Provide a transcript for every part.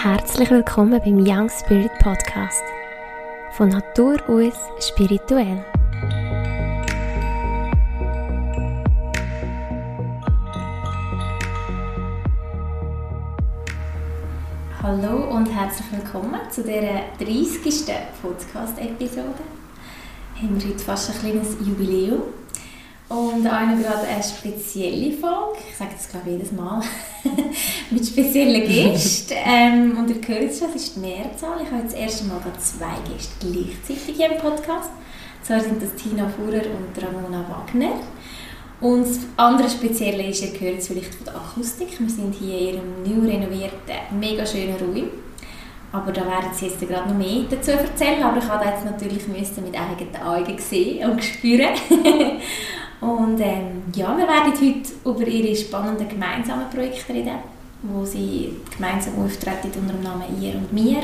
Herzlich willkommen beim Young Spirit Podcast. Von Natur aus spirituell. Hallo und herzlich willkommen zu dieser 30. Podcast-Episode. Haben wir heute fast ein kleines Jubiläum. Und auch gerade eine spezielle Folge, ich sage das glaube ich jedes Mal, mit speziellen Gästen. ähm, und ihr hört es schon, es ist die Mehrzahl. Ich habe jetzt das erste Mal zwei Gäste gleichzeitig hier im Podcast. Zwar sind das Tina Fuhrer und Ramona Wagner. Und das andere Spezielle ist, ihr hört es vielleicht von der Akustik. Wir sind hier in ihrem neu renovierten, mega schönen Raum. Aber da werden Sie jetzt gerade noch mehr dazu erzählen. Aber ich habe das jetzt natürlich mit eigenen Augen sehen und spüren. Und ähm, ja, wir werden heute über ihre spannenden gemeinsamen Projekte reden, wo sie gemeinsam auftreten unter dem Namen «Ihr und mir».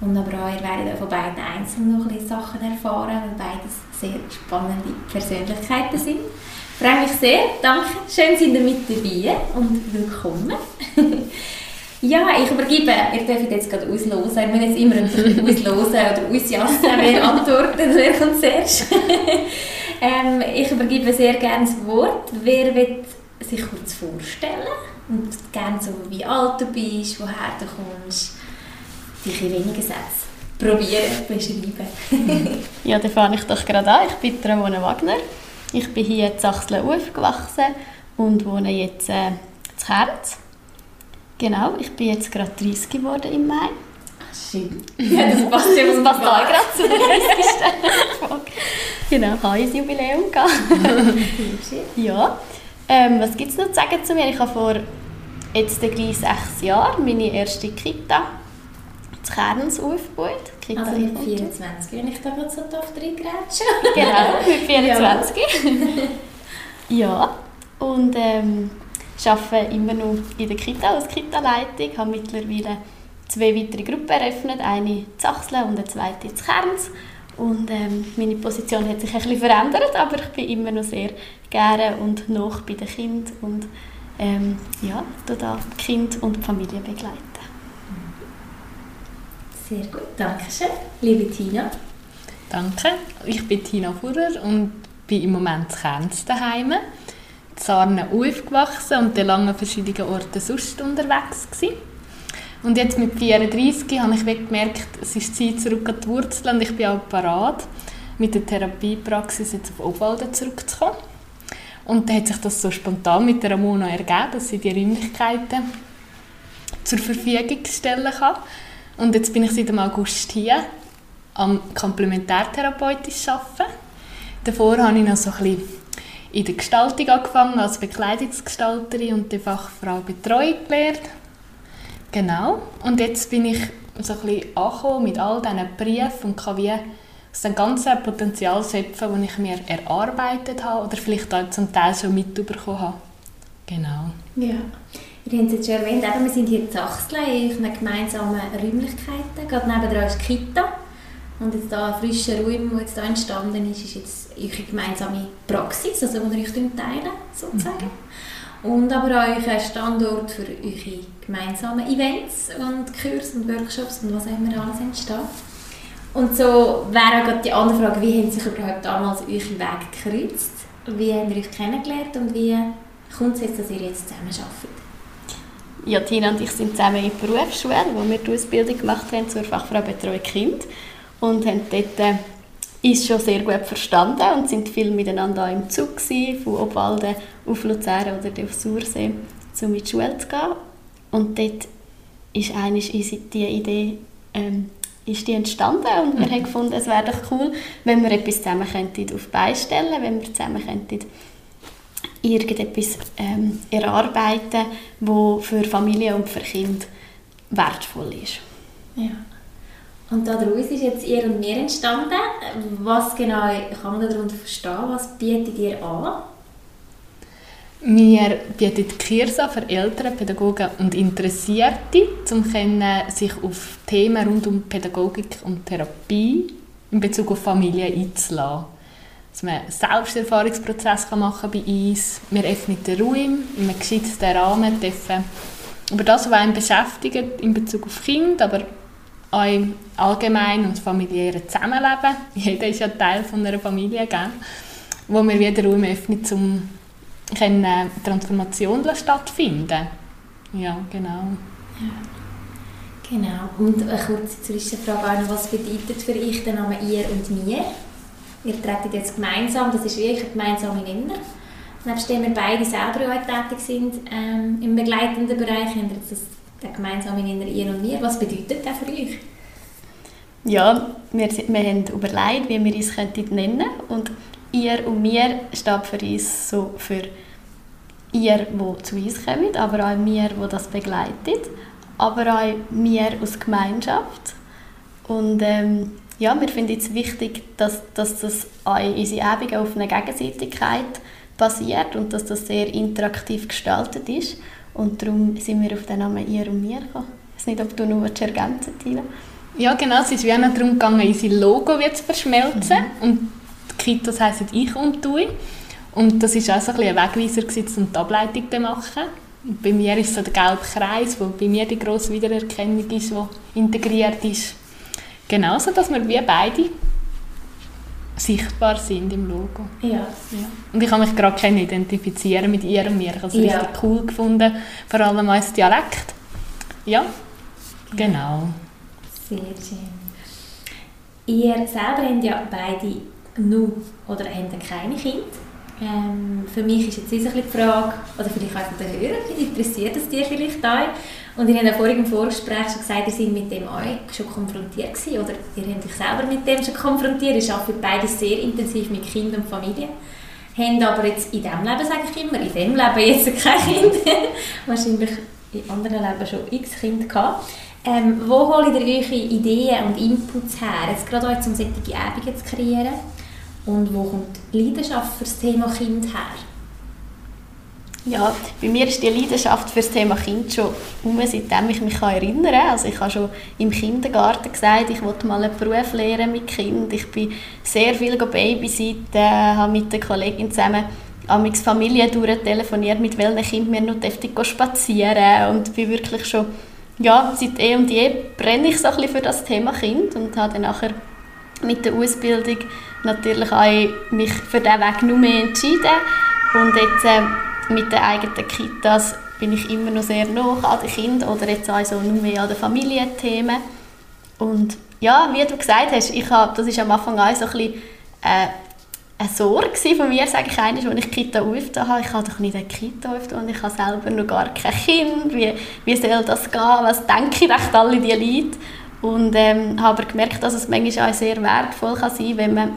Und aber auch, ihr werdet von beiden einzeln noch ein bisschen Sachen erfahren, weil beides sehr spannende Persönlichkeiten sind. Ich freue mich sehr, danke, schön sind ihr mit dabei und willkommen. ja, ich übergebe, ihr dürft jetzt gerade auslosen, wir müssen jetzt immer auslosen oder ausjassen, wer antwortet, wer kommt zuerst. Ähm, ich übergebe sehr gerne das Wort. Wer will sich kurz vorstellen? Und gerne so, wie alt du bist, woher du kommst. Dich in wenigen Sätzen probieren, beschreiben. ja, dann fange ich doch gerade an. Ich bin Ramona Wagner. Ich bin hier in Sachsen aufgewachsen und wohne jetzt äh, in Kerz. Genau, ich bin jetzt gerade 30 geworden im Mai. Schön. Ja, das passt ja, das passt auch gerade zu der 30. Genau, ich habe ein Jubiläum Ja. Ähm, was gibt es noch zu sagen zu mir? Ich habe vor jetzt gleich sechs Jahren meine erste Kita zu Kerns aufgebaut. Kita also mit 24, wenn ich da gerade so drauf reingrätsche. genau, mit 24. ja. ja, und ähm, arbeite immer noch in der Kita als Kita-Leitung. habe mittlerweile zwei weitere Gruppen eröffnet, eine in Zachsle und eine zweite in Kerns. Und ähm, meine Position hat sich ein bisschen verändert, aber ich bin immer noch sehr gerne und noch bei den Kindern und ähm, ja, da Kind und Familie begleiten. Sehr gut, danke schön. Liebe Tina. Danke, ich bin Tina Fuhrer und bin im Moment in Kerns daheim. In Sarnen aufgewachsen und an lange verschiedenen Orten sonst unterwegs gewesen. Und jetzt mit 34 habe ich gemerkt, es ist Zeit zurück an die Wurzeln und ich bin auch parat, mit der Therapiepraxis jetzt auf Obwalden zurückzukommen. Und dann hat sich das so spontan mit der Ramona ergeben, dass sie die Räumlichkeiten zur Verfügung stellen kann. Und jetzt bin ich seit dem August hier am Komplementärtherapeutisch arbeiten. Davor habe ich noch so ein bisschen in der Gestaltung angefangen, als Bekleidungsgestalterin und die Fachfrau Betreuung gelernt Genau. Und jetzt bin ich so ein bisschen angekommen mit all diesen Briefen und kann wie aus dem ganzen Potenzial schöpfen, das ich mir erarbeitet habe oder vielleicht auch zum Teil schon mitbekommen habe. Genau. Ja. Wir haben es jetzt schon erwähnt, eben, wir sind hier in Zachsle in einer gemeinsamen Räumlichkeiten. Gerade nebenan ist die Kita. Und jetzt hier ein frischer Raum, der jetzt hier entstanden ist, ist jetzt eure gemeinsame Praxis, also euch teilen sozusagen. Mhm. Und aber auch ein Standort für eure gemeinsame Events und Kurse und Workshops und was auch immer alles entsteht. Und so wäre auch die andere Frage, wie haben sich überhaupt damals euren Weg gekreuzt? Wie habt ihr euch kennengelernt und wie kommt es jetzt, dass ihr jetzt zusammen arbeitet? Ja, Tina und ich sind zusammen in der Berufsschule, wo wir die Ausbildung gemacht haben zur Fachfrau Betreuung Kind und haben dort äh, ist schon sehr gut verstanden und sind viel miteinander im Zug gewesen, von Obwalden auf Luzern oder auf Sursee, um in die Schule zu gehen. Und dort ist eigentlich die Idee ähm, ist die entstanden und wir mhm. haben gefunden, es wäre doch cool, wenn wir etwas zusammen könnten auf beistellen, wenn wir zusammen könnten irgendetwas ähm, erarbeiten, wo für Familie und für Kind wertvoll ist. Ja. Und daraus ist jetzt ihr und mir entstanden. Was genau kann man darunter verstehen? Was bietet ihr an? Wir bieten Kurse für Eltern, Pädagogen und Interessierte, um sich auf Themen rund um Pädagogik und Therapie in Bezug auf Familie einzulassen. Dass man einen Selbsterfahrungsprozess machen kann bei uns. Wir öffnen den Raum in einem geschützten Rahmen, dürfen über das, was einen beschäftigt in Bezug auf Kind, aber auch im allgemeinen und familiären Zusammenleben. Jeder ist ja Teil von einer Familie, gell? wo wir wieder Raum öffnen, um können Transformation stattfinden Ja, genau. Ja. Genau. Und eine kurze Zwischenfrage was bedeutet für euch der Name «Ihr und mir»? Ihr tretet jetzt gemeinsam, das ist wirklich ein gemeinsamer Nenner. Nebst dem wir beide selber auch tätig sind ähm, im begleitenden Bereich, haben wir das, den gemeinsamen Nenner «Ihr und mir». Was bedeutet das für euch? Ja, wir, wir haben überlegt, wie wir uns nennen könnten. Und «Ihr und mir» steht für uns so für «Ihr, wo zu uns kommt», aber auch «Mir, wo das begleitet», aber auch «Wir aus Gemeinschaft». Und ähm, ja, wir finden es wichtig, dass, dass das auch unsere Übungen auf einer Gegenseitigkeit basiert und dass das sehr interaktiv gestaltet ist. Und darum sind wir auf den Namen «Ihr und mir» gekommen. Ich weiß nicht, ob du noch ergänzen Tina? Ja, genau. Es ist wie auch darum gegangen, unser Logo zu verschmelzen. Mhm. Und die Kitos heissen «Ich und du». Und das war auch so ein, ein Wegweiser, um die Ableitung zu machen. Und bei mir ist so der gelbe Kreis, wo bei mir die grosse Wiedererkennung ist, die integriert ist. Genauso, dass wir wie beide sichtbar sind im Logo. Ja. ja. Und ich habe mich gerade identifizieren mit ihr und mir. Ich habe es ja. richtig cool gefunden, vor allem als Dialekt. Ja, genau. Sehr schön. Ihr selber habt ja beide nur oder habt keine Kinder. Ähm, für mich ist jetzt ein die Frage, oder vielleicht auch von den Hörern, interessiert es dir vielleicht auch? Und ihr habt ja vorhin im Vorgespräch schon gesagt, ihr seid mit dem auch schon konfrontiert gewesen, oder ihr habt euch selber mit dem schon konfrontiert. Ihr arbeitet beide sehr intensiv mit Kindern und Familie. Haben aber jetzt in diesem Leben, sage ich immer, in diesem Leben jetzt kein Kind. Wahrscheinlich in anderen Leben schon x Kinder gehabt. Ähm, wo holt ihr eure Ideen und Inputs her, jetzt gerade auch, um solche Übungen zu kreieren? Und wo kommt die Leidenschaft für das Thema Kind her? Ja, bei mir ist die Leidenschaft für das Thema Kind schon um, seitdem ich mich erinnern kann. Also ich habe schon im Kindergarten gesagt, ich wollte mal einen Beruf lernen mit Kind. Ich bin sehr viel babysitten, habe mit der Kollegin zusammen amix Familie telefoniert, mit welchen Kindern wir noch spazieren und bin wirklich schon, ja, seit eh und je brenne ich so ein bisschen für das Thema Kind und habe dann nachher mit der Ausbildung natürlich auch mich für diesen Weg noch mehr entschieden. Und jetzt äh, mit den eigenen Kitas bin ich immer noch sehr nah an den Kindern oder jetzt auch so nur mehr an den Familienthemen. Und ja, wie du gesagt hast, ich habe, das war am Anfang auch so ein bisschen äh, eine Sorge von mir, sage ich eines, als ich die Kita aufgetan habe. Ich habe doch nicht eine Kita aufgetan und ich habe selber noch gar kein Kind. Wie, wie soll das gehen? Was denken recht alle diese Leute? Und ähm, habe gemerkt, dass es manchmal auch sehr wertvoll kann sein kann, wenn man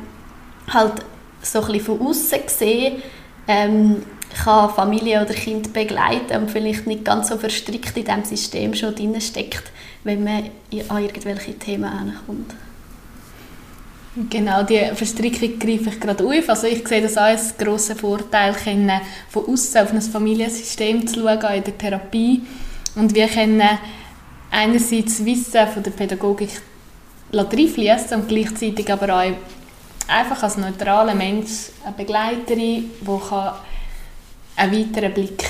halt so ein bisschen von außen gesehen ähm, kann Familie oder Kind begleiten und vielleicht nicht ganz so verstrickt in diesem System schon drin steckt, wenn man an irgendwelche Themen ankommt. Genau, die Verstrickung greife ich gerade auf. Also ich sehe das auch als grossen Vorteil, können von außen auf ein Familiensystem zu schauen, in der Therapie. Und wir können einerseits Wissen von der Pädagogik reinfließen und gleichzeitig aber auch einfach als neutraler Mensch eine Begleiterin, die einen weiteren Blick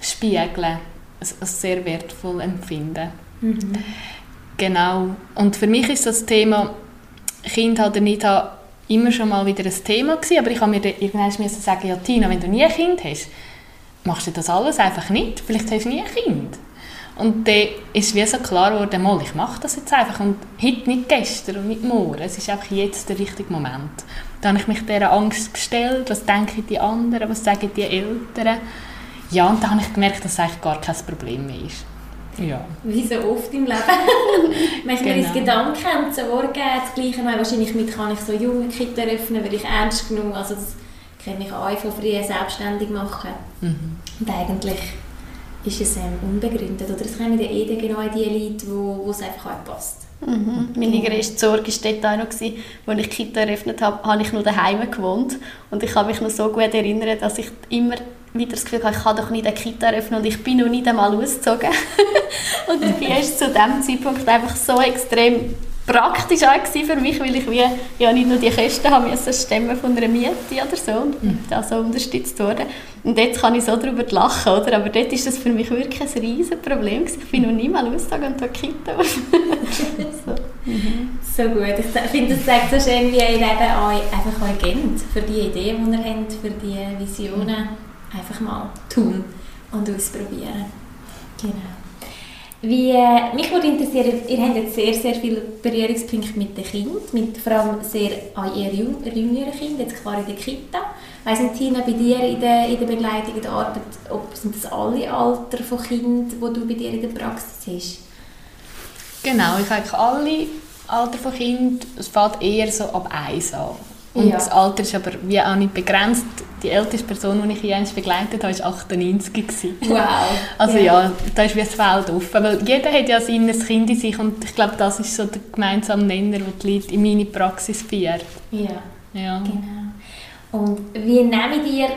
spiegeln kann, als sehr wertvoll empfinden. Mhm. Genau. Und für mich ist das Thema Kind oder nicht immer schon mal wieder ein Thema gewesen, aber ich habe mir irgendwann sagen, ja Tina, wenn du nie ein Kind hast, machst du das alles einfach nicht. Vielleicht hast du nie ein Kind. Und dann ist wie so klar geworden, mal, ich mache das jetzt einfach. Und heute nicht gestern und nicht morgen. Es ist einfach jetzt der richtige Moment. Da habe ich mich dieser Angst gestellt, was denken die anderen, was sagen die Eltern. Ja, und dann habe ich gemerkt, dass es eigentlich gar kein Problem mehr ist. Ja. Wie so oft im Leben. Manchmal genau. ist Gedanken und Sorgen das Gleiche. Wahrscheinlich mit kann ich so junge Kinder öffnen, weil ich ernst genug, also das kenne ich auch von früh selbstständig machen. Mhm. Und eigentlich ist es ähm, unbegründet. Oder es kommen eh genau die Leute, wo, wo es einfach auch passt. Mhm. Meine größte Sorge war dort auch noch, als ich die Kita eröffnet habe, habe ich noch daheim gewohnt. Und ich kann mich noch so gut erinnern, dass ich immer wieder das Gefühl hatte, ich kann doch nicht eine Kita eröffnen und ich bin noch nicht einmal ausgezogen. und dabei war es zu diesem Zeitpunkt einfach so extrem praktisch auch für mich, weil ich wie, ja nicht nur die Kosten haben müssen stemmen von einer Miete oder so und mhm. da so unterstützt worden. Und jetzt kann ich so darüber lachen, oder? Aber dort ist das für mich wirklich ein riesen Problem. Ich bin noch nie mal ausgegangen und Kita. so. Mhm. so gut. Ich finde, das sagt so schön, wie ihr eben euch, einfach euch kennt für die Ideen, die ihr habt, für die Visionen. Einfach mal tun und ausprobieren. Genau. Wie, mich würde interessieren, ihr habt jetzt sehr, sehr viele Berührungspunkte mit den Kindern, mit vor allem sehr an eher jüngeren Kindern, jetzt klar in der Kita. Weiss nicht, Tina, bei dir in der, in der Begleitung, in der Arbeit, ob sind das alle Alter von Kindern, die du bei dir in der Praxis hast? Genau, ich habe alle Alter von Kindern. Es fängt eher so ab 1 an. Und ja. das Alter ist aber wie auch nicht begrenzt. Die älteste Person, die ich je begleitet habe, war 98. Gewesen. Wow. Also ja. ja, da ist wie das Feld offen. Weil jeder hat ja sein Kind in sich und ich glaube, das ist so der gemeinsame Nenner, den die Leute in meine Praxis führen. Ja, ja. genau. Und wie nehmen ihr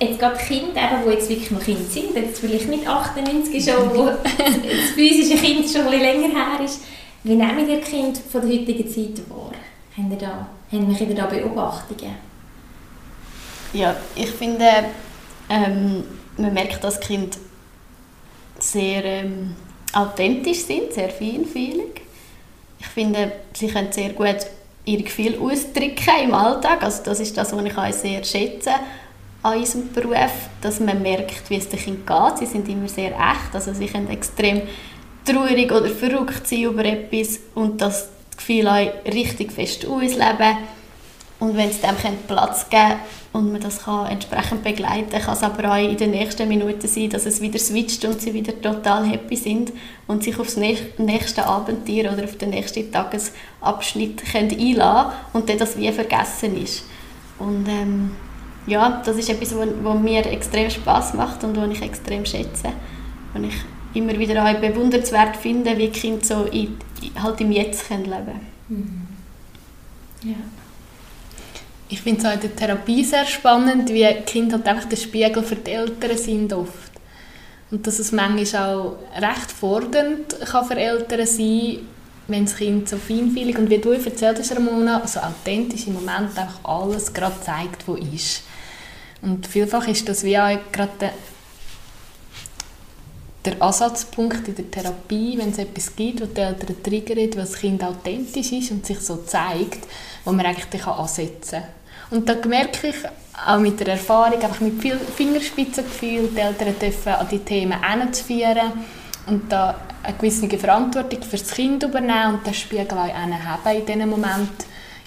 jetzt gerade Kinder, eben, die jetzt wirklich noch Kinder sind, jetzt vielleicht nicht 98 schon, wo das physische Kind schon ein bisschen länger her ist, wie nehmen ihr Kind von der heutigen Zeit wahr? Haben ihr da, haben wir da Beobachtungen? Ja, ich finde, ähm, man merkt, dass Kinder sehr ähm, authentisch sind, sehr feinfühlig. Ich finde, sie können sehr gut ihre Gefühle ausdrücken im Alltag. Also das ist das, was ich auch sehr schätze an unserem Beruf, dass man merkt, wie es den Kindern geht. Sie sind immer sehr echt, also sie können extrem traurig oder verrückt sein über etwas und das Gefühl auch richtig fest ausleben. Und wenn es dem Platz geben und man das kann entsprechend begleiten kann, kann es aber auch in den nächsten Minuten sein, dass es wieder switcht und sie wieder total happy sind und sich aufs nächste Abenteuer oder auf den nächsten Tagesabschnitt können einlassen und dann das wie vergessen ist. Und ähm, ja, das ist etwas, was mir extrem Spaß macht und was ich extrem schätze. Und ich immer wieder auch bewundernswert finde, wie Kinder so in, halt im Jetzt leben können. Mhm. Ja. Ich finde es auch in der Therapie sehr spannend, wie Kinder halt einfach der Spiegel für die Eltern sind oft. Und dass es manchmal auch recht fordernd kann für Eltern sein wenn das Kind so feinfühlig und wie du erzählt hast, Ramona, so authentisch im Moment einfach alles gerade zeigt, was ist. Und vielfach ist das wie auch gerade der, Ansatzpunkt in der Therapie, wenn es etwas gibt, was die Eltern triggert, was das Kind authentisch ist und sich so zeigt, wo man eigentlich ansetzen kann. Und da merke ich auch mit der Erfahrung, einfach mit viel Fingerspitzengefühl, die Eltern dürfen an die Themen hinzuführen und da eine gewisse Verantwortung für das Kind übernehmen und den Spiegel auch in diesem Moment.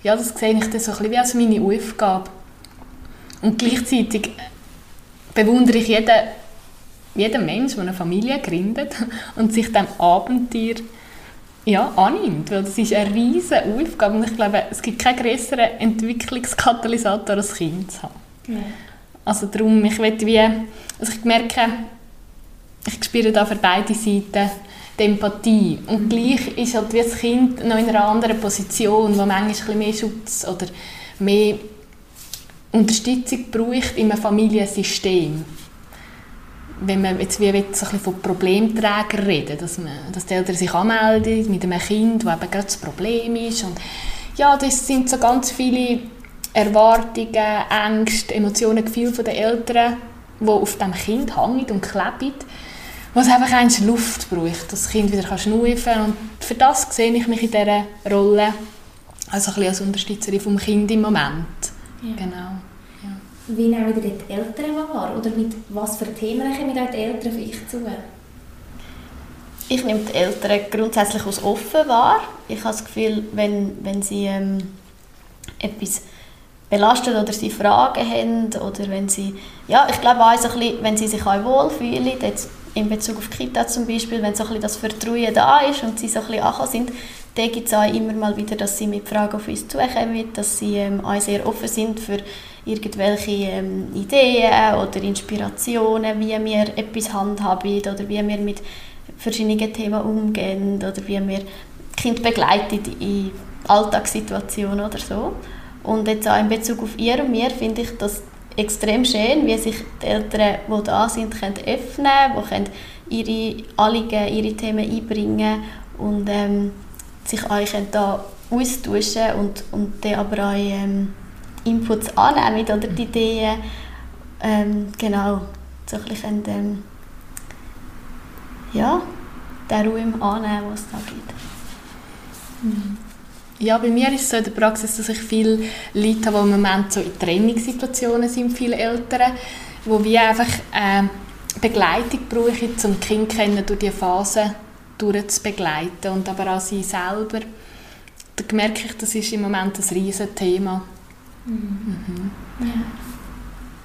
Ja, das sehe ich dann so ein wie als meine Aufgabe. Und gleichzeitig bewundere ich jeden, jeden Menschen, der eine Familie gründet und sich dem Abenteuer ja, annimmt, weil das ist eine riesige Aufgabe und ich glaube, es gibt keinen größeren Entwicklungskatalysator als Kind zu haben. Ja. Also darum, ich wie, also ich merke, ich spüre da für beide Seiten die Empathie und mhm. gleich ist halt wie das Kind noch in einer anderen Position, wo manchmal ein bisschen mehr Schutz oder mehr Unterstützung braucht in einem Familiensystem. Wenn man jetzt wie so ein bisschen von Problemträgern reden, dass, man, dass die Eltern sich anmelden mit einem Kind, das eben gerade das Problem ist. Und ja, das sind so ganz viele Erwartungen, Ängste, Emotionen, Gefühle der Eltern, die auf dem Kind hängen und kleben, was einfach eine Luft braucht, dass das Kind wieder schnaufen kann. Und für das sehe ich mich in dieser Rolle also ein bisschen als Unterstützerin vom Kind im Moment. Ja. Genau. Wie nehmen die Eltern wahr? Oder mit was für Themen kommen die Eltern auf euch zu? Ich nehme die Eltern grundsätzlich als offen wahr. Ich habe das Gefühl, wenn, wenn sie ähm, etwas belastet oder sie Fragen haben oder wenn sie, ja, ich glaube auch so ein bisschen, wenn sie sich auch wohlfühlen, jetzt in Bezug auf Kita zum Beispiel, wenn so ein bisschen das Vertrauen da ist und sie so ein bisschen sind, dann gibt es auch immer mal wieder, dass sie mit Fragen auf uns zukommen, dass sie ähm, auch sehr offen sind für irgendwelche ähm, Ideen oder Inspirationen, wie wir etwas handhaben oder wie wir mit verschiedenen Themen umgehen oder wie wir Kind begleiten in Alltagssituationen oder so. Und jetzt auch in Bezug auf ihr und mir finde ich das extrem schön, wie sich die Eltern, die da sind, können öffnen können, die ihre Anliegen, ihre Themen einbringen und ähm, sich euch da austauschen und, und dann aber auch ähm, Inputs annehmen oder die Ideen ähm, genau so ein ähm, ja, den Raum annehmen, den es da gibt. Mhm. Ja, bei mir ist es so in der Praxis, dass ich viele Leute habe, die im Moment so in Trainingssituationen sind, viele Eltern, wo wir einfach äh, Begleitung brauchen, um die Kinder kennen, durch diese Phase durchzubegleiten und aber auch sie selber. Da merke ich, das ist im Moment ein riesiges Thema. Mhm. Mhm. Ja.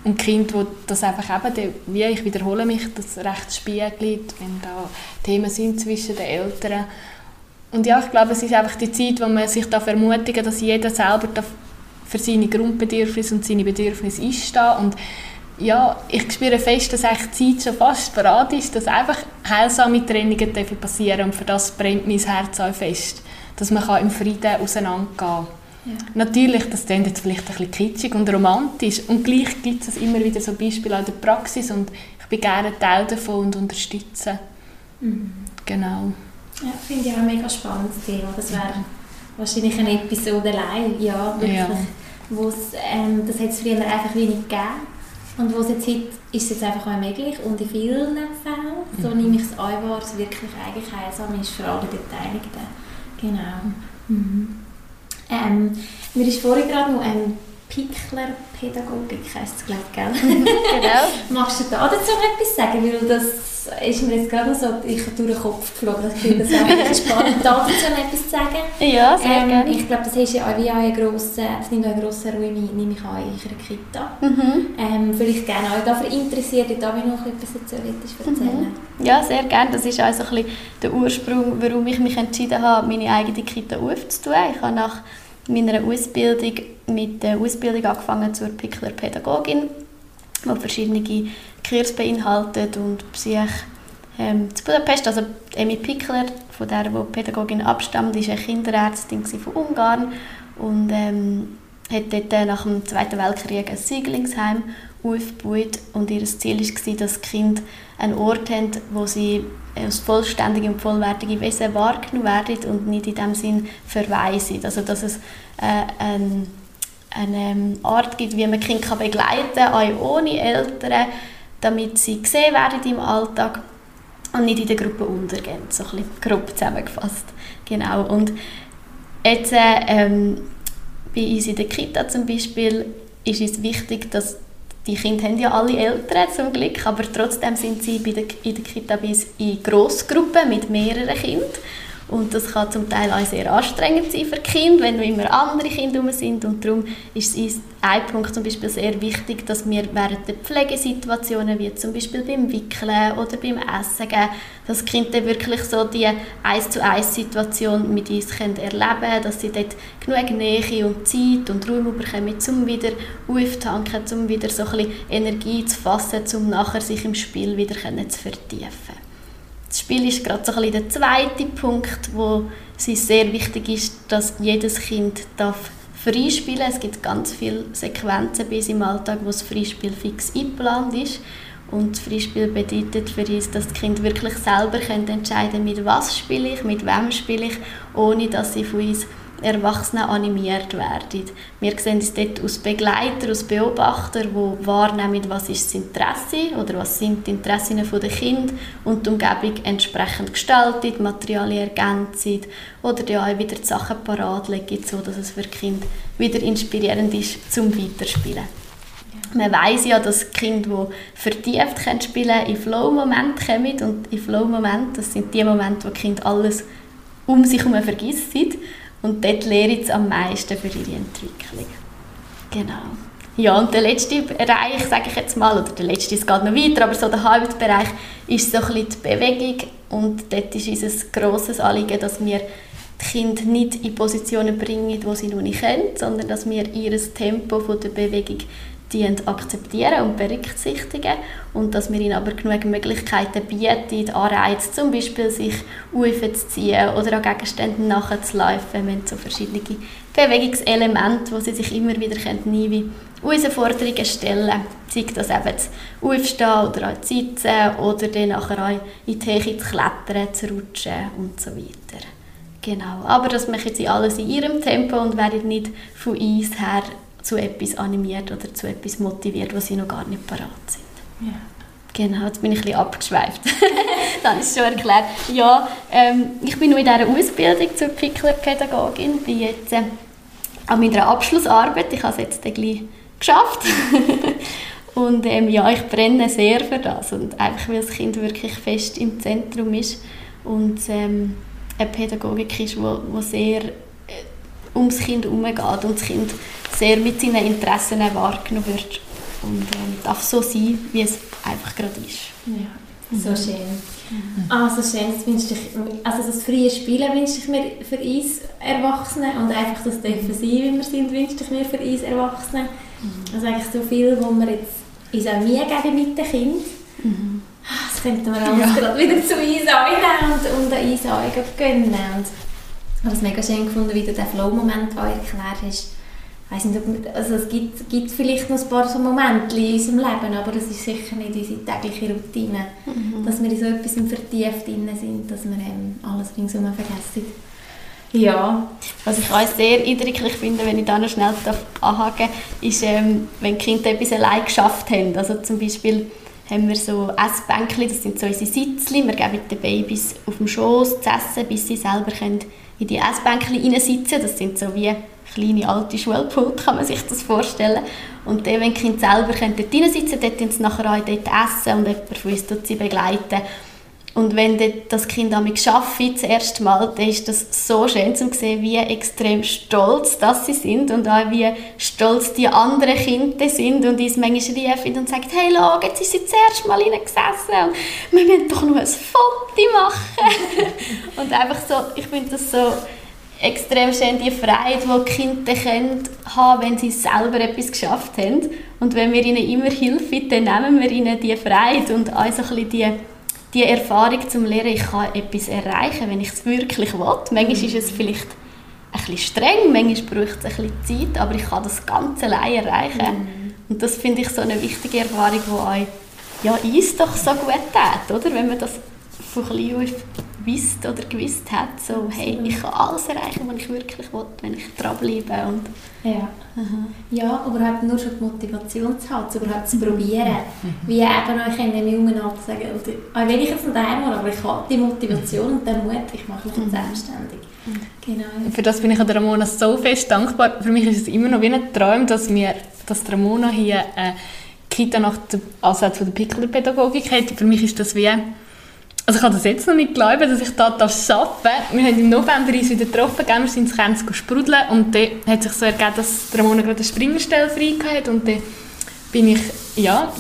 Und Kinder, die das einfach eben, wie ich wiederhole mich, das recht spiegelt, wenn da Themen sind zwischen den Eltern und ja, ich glaube, es ist einfach die Zeit, wo man sich da ermutigen dass jeder selber für seine Grundbedürfnisse und seine Bedürfnisse einsteht. Und ja, ich spüre fest, dass die Zeit schon fast bereit ist, dass einfach heilsame Trennungen passieren und für das brennt mein Herz auch fest, dass man im Frieden auseinandergehen kann. Ja. Natürlich, das klingt jetzt vielleicht ein bisschen kitschig und romantisch und gleich gibt es immer wieder so Beispiele in der Praxis und ich bin gerne Teil davon und unterstütze. Mhm. Genau. Ja, finde ich auch ein mega spannendes Thema. Das wäre wahrscheinlich eine Episode allein, ja, wirklich. Ja. Wo's, ähm, das hat es früher einfach wenig gegeben. Und wo es jetzt heute, ist es jetzt einfach auch möglich und in vielen Fällen, so mhm. nehme ich es an, war es wirklich eigentlich heilsam ist für alle Beteiligten. Genau. Mhm. Ähm, mir ist vorhin gerade noch ein Pickler-Pädagogik, heisst es, glaube ich, genau. Magst du da dazu noch etwas sagen? Weil das ist mir jetzt gerade so ich durch den Kopf geflogen. Ich finde es eigentlich spannend, da dazu noch etwas zu sagen. Ja, sehr ähm, gerne. Ich glaube, das, ist ja wie eine grosse, das nimmt auch einen grossen Raum ein, nehme ich an, in eurer Kita. Mhm. Ähm, vielleicht gerne auch dafür interessiert, da ich noch etwas dazu erzählen mhm. Ja, sehr gerne. Das ist auch so ein bisschen der Ursprung, warum ich mich entschieden habe, meine eigene Kita aufzutun. Ich habe nach meiner Ausbildung mit der Ausbildung angefangen zur Pickler-Pädagogin, die verschiedene Kurse beinhaltet und Psych ähm, zu Budapest. Also Emi Pickler, von der, die Pädagogin abstammt, ist eine Kinderärztin von Ungarn und ähm, hat dort nach dem Zweiten Weltkrieg ein Sieglingsheim aufgebaut und ihr Ziel war, dass die Kinder einen Ort haben, wo sie als vollständige und vollwertige Wesen wahrgenommen werden und nicht in dem Sinn verweisen. Also dass es äh, ein, eine ähm, Art gibt, wie man Kinder begleiten kann, auch ohne Eltern, damit sie gesehen werden im Alltag und nicht in der Gruppe untergehen, so ein bisschen grob zusammengefasst. Genau. Und jetzt äh, ähm, bei uns in der Kita zum Beispiel ist es wichtig, dass die Kinder haben ja alle Eltern zum Glück, aber trotzdem sind sie bei der, in der Kita in Grossgruppen mit mehreren Kindern. Und das kann zum Teil auch sehr anstrengend sein für Kinder, wenn immer andere Kinder sind. Und darum ist es ein Punkt zum Beispiel sehr wichtig, dass wir während der Pflegesituationen, wie zum Beispiel beim Wickeln oder beim Essen geben, dass die Kinder wirklich so die eins zu eins Situation mit uns können erleben können, dass sie dort genug Nähe und Zeit und Raum bekommen, um wieder aufzutanken, um wieder so ein bisschen Energie zu fassen, um nachher sich im Spiel wieder zu vertiefen. Das Spiel ist gerade so ein bisschen der zweite Punkt, wo es sehr wichtig ist, dass jedes Kind darf freispielen darf. Es gibt ganz viele Sequenzen bis im Alltag, wo das Freispiel fix eingeplant ist. Und das Freispiel bedeutet für uns, dass die Kinder wirklich selber entscheiden können, mit was spiele ich, mit wem spiele ich, ohne dass sie von uns Erwachsene animiert werden. Wir sehen es dort als Begleiter, als Beobachter, die wahrnehmen, was ist das Interesse oder was sind die Interessen der Kinder und die Umgebung entsprechend gestaltet, Materialien ergänzt oder ja auch wieder die Sachen parat legen, so dass es für Kinder wieder inspirierend ist zum Weiterspielen. Man weiß ja, dass Kinder, die vertieft spielen können, in Flow-Momente kommen. Und in Flow-Momente, das sind die Momente, wo die Kinder alles um sich herum vergessen. Und dort lehre ich am meisten für ihre Entwicklung. Genau. Ja, und der letzte Bereich, sage ich jetzt mal, oder der letzte, es geht noch weiter, aber so der Hauptbereich ist so ein bisschen die Bewegung. Und dort ist unser grosses Anliegen, dass wir die Kinder nicht in Positionen bringen, wo sie noch nicht können, sondern dass wir ihr Tempo von der Bewegung die akzeptieren und berücksichtigen und dass wir ihnen aber genug Möglichkeiten bieten, Anreize, zum Beispiel sich aufzuziehen oder an Gegenständen nachzulaufen. Wir haben so verschiedene Bewegungselemente, wo sie sich immer wieder neue Herausforderungen stellen können. Sei das eben das Aufstehen oder auch zu sitzen oder dann nachher auch in die Höhe zu klettern, zu rutschen und so weiter. Genau, aber das machen sie alles in ihrem Tempo und werden nicht von uns her zu etwas animiert oder zu etwas motiviert, wo sie noch gar nicht parat sind. Ja. Genau, jetzt bin ich ein bisschen abgeschweift. das ist schon erklärt. Ja, ähm, ich bin noch in dieser Ausbildung zur Pickler-Pädagogin, bin jetzt äh, an meiner Abschlussarbeit, ich habe es jetzt gleich geschafft. und ähm, ja, ich brenne sehr für das und einfach, weil das Kind wirklich fest im Zentrum ist und ähm, eine Pädagogik ist, wo sehr äh, ums Kind herumgeht und das Kind sehr mit seinen Interessen wahrgenommen wird und ähm, darf so sein, wie es einfach gerade ist. Ja, so schön. Ah, so schön. Das wünschte ich, also das freie Spielen wünschte ich mir für uns Erwachsene und einfach das dürfen sein, wie wir sind, wünschte ich mir für uns Erwachsene. Mhm. Also eigentlich so viel, wo wir jetzt uns auch nie geben mit den Kindern. Mhm. Ah, das könnten wir alles ja. gerade wieder zu uns einnehmen und, und uns gönnen. Und ich habe es mega schön gefunden, wie du den Flow-Moment erklärt hast weiß nicht, also es gibt, gibt vielleicht noch ein paar so Momente in unserem Leben, aber es ist sicher nicht unsere tägliche Routine, mhm. dass wir in so etwas vertieft drin sind, dass wir ähm, alles ringsum vergessen. Ja, was ich auch sehr eindrücklich finde, wenn ich da noch schnell anhaken ist, ähm, wenn die Kinder etwas allein geschafft haben. Also zum Beispiel haben wir so Essbänkchen, das sind so unsere Sitzchen. Wir geben den Babys auf dem Schoß zu essen, bis sie selber können in die Essbänkchen hineinsitzen Das sind so wie kleine alte Schulpult, kann man sich das vorstellen. Und dann, wenn die Kinder selber dort hineinsitzen können, dort sie nachher auch dort essen und jemand von uns sie begleiten. Und wenn das Kind damit arbeitet, das erste Mal, dann ist das so schön zu sehen, wie extrem stolz dass sie sind und auch wie stolz die anderen Kinder sind und uns manchmal rufen und sagen, hey, schau, jetzt ist sie das erste Mal gesessen und wir müssen doch nur ein Foto machen. und einfach so, ich finde das so extrem schön die Freude, die die Kinder können haben wenn sie selber etwas geschafft haben. Und wenn wir ihnen immer helfen, dann nehmen wir ihnen die Freude und auch so ein bisschen die, die Erfahrung zum Lernen, ich kann etwas erreichen, wenn ich es wirklich will. Manchmal ist es vielleicht ein bisschen streng, manchmal braucht es ein bisschen Zeit, aber ich kann das ganz allein erreichen. Mhm. Und das finde ich so eine wichtige Erfahrung, die auch ja, uns doch so gut tut, oder? wenn man das von klein auf gewusst oder gewusst hat, so, hey, ich kann alles erreichen, was ich wirklich will, wenn ich dranbleibe. Und ja. ja, überhaupt nur schon die Motivation zu haben, überhaupt zu probieren. Mhm. Wie eben auch in dem jungen Alter sagen, oder, wenn ich jetzt nicht daheim war, aber ich habe die Motivation und den Mut, ich mache mich jetzt mhm. selbstständig. Genau. Für das bin ich der Ramona so fest dankbar. Für mich ist es immer noch wie ein Traum, dass, wir, dass Ramona hier äh, Kita nach dem Ansatz von der Pickler-Pädagogik hat. Für mich ist das wie also ich kann das jetzt noch nicht glauben, dass ich das arbeiten darf. Wir haben im November uns wieder getroffen, wir sind ins Kenz sprudeln und dann hat sich so ergeben, dass Ramona gerade eine Springerstelle frei hatte und dann bin ich, ja,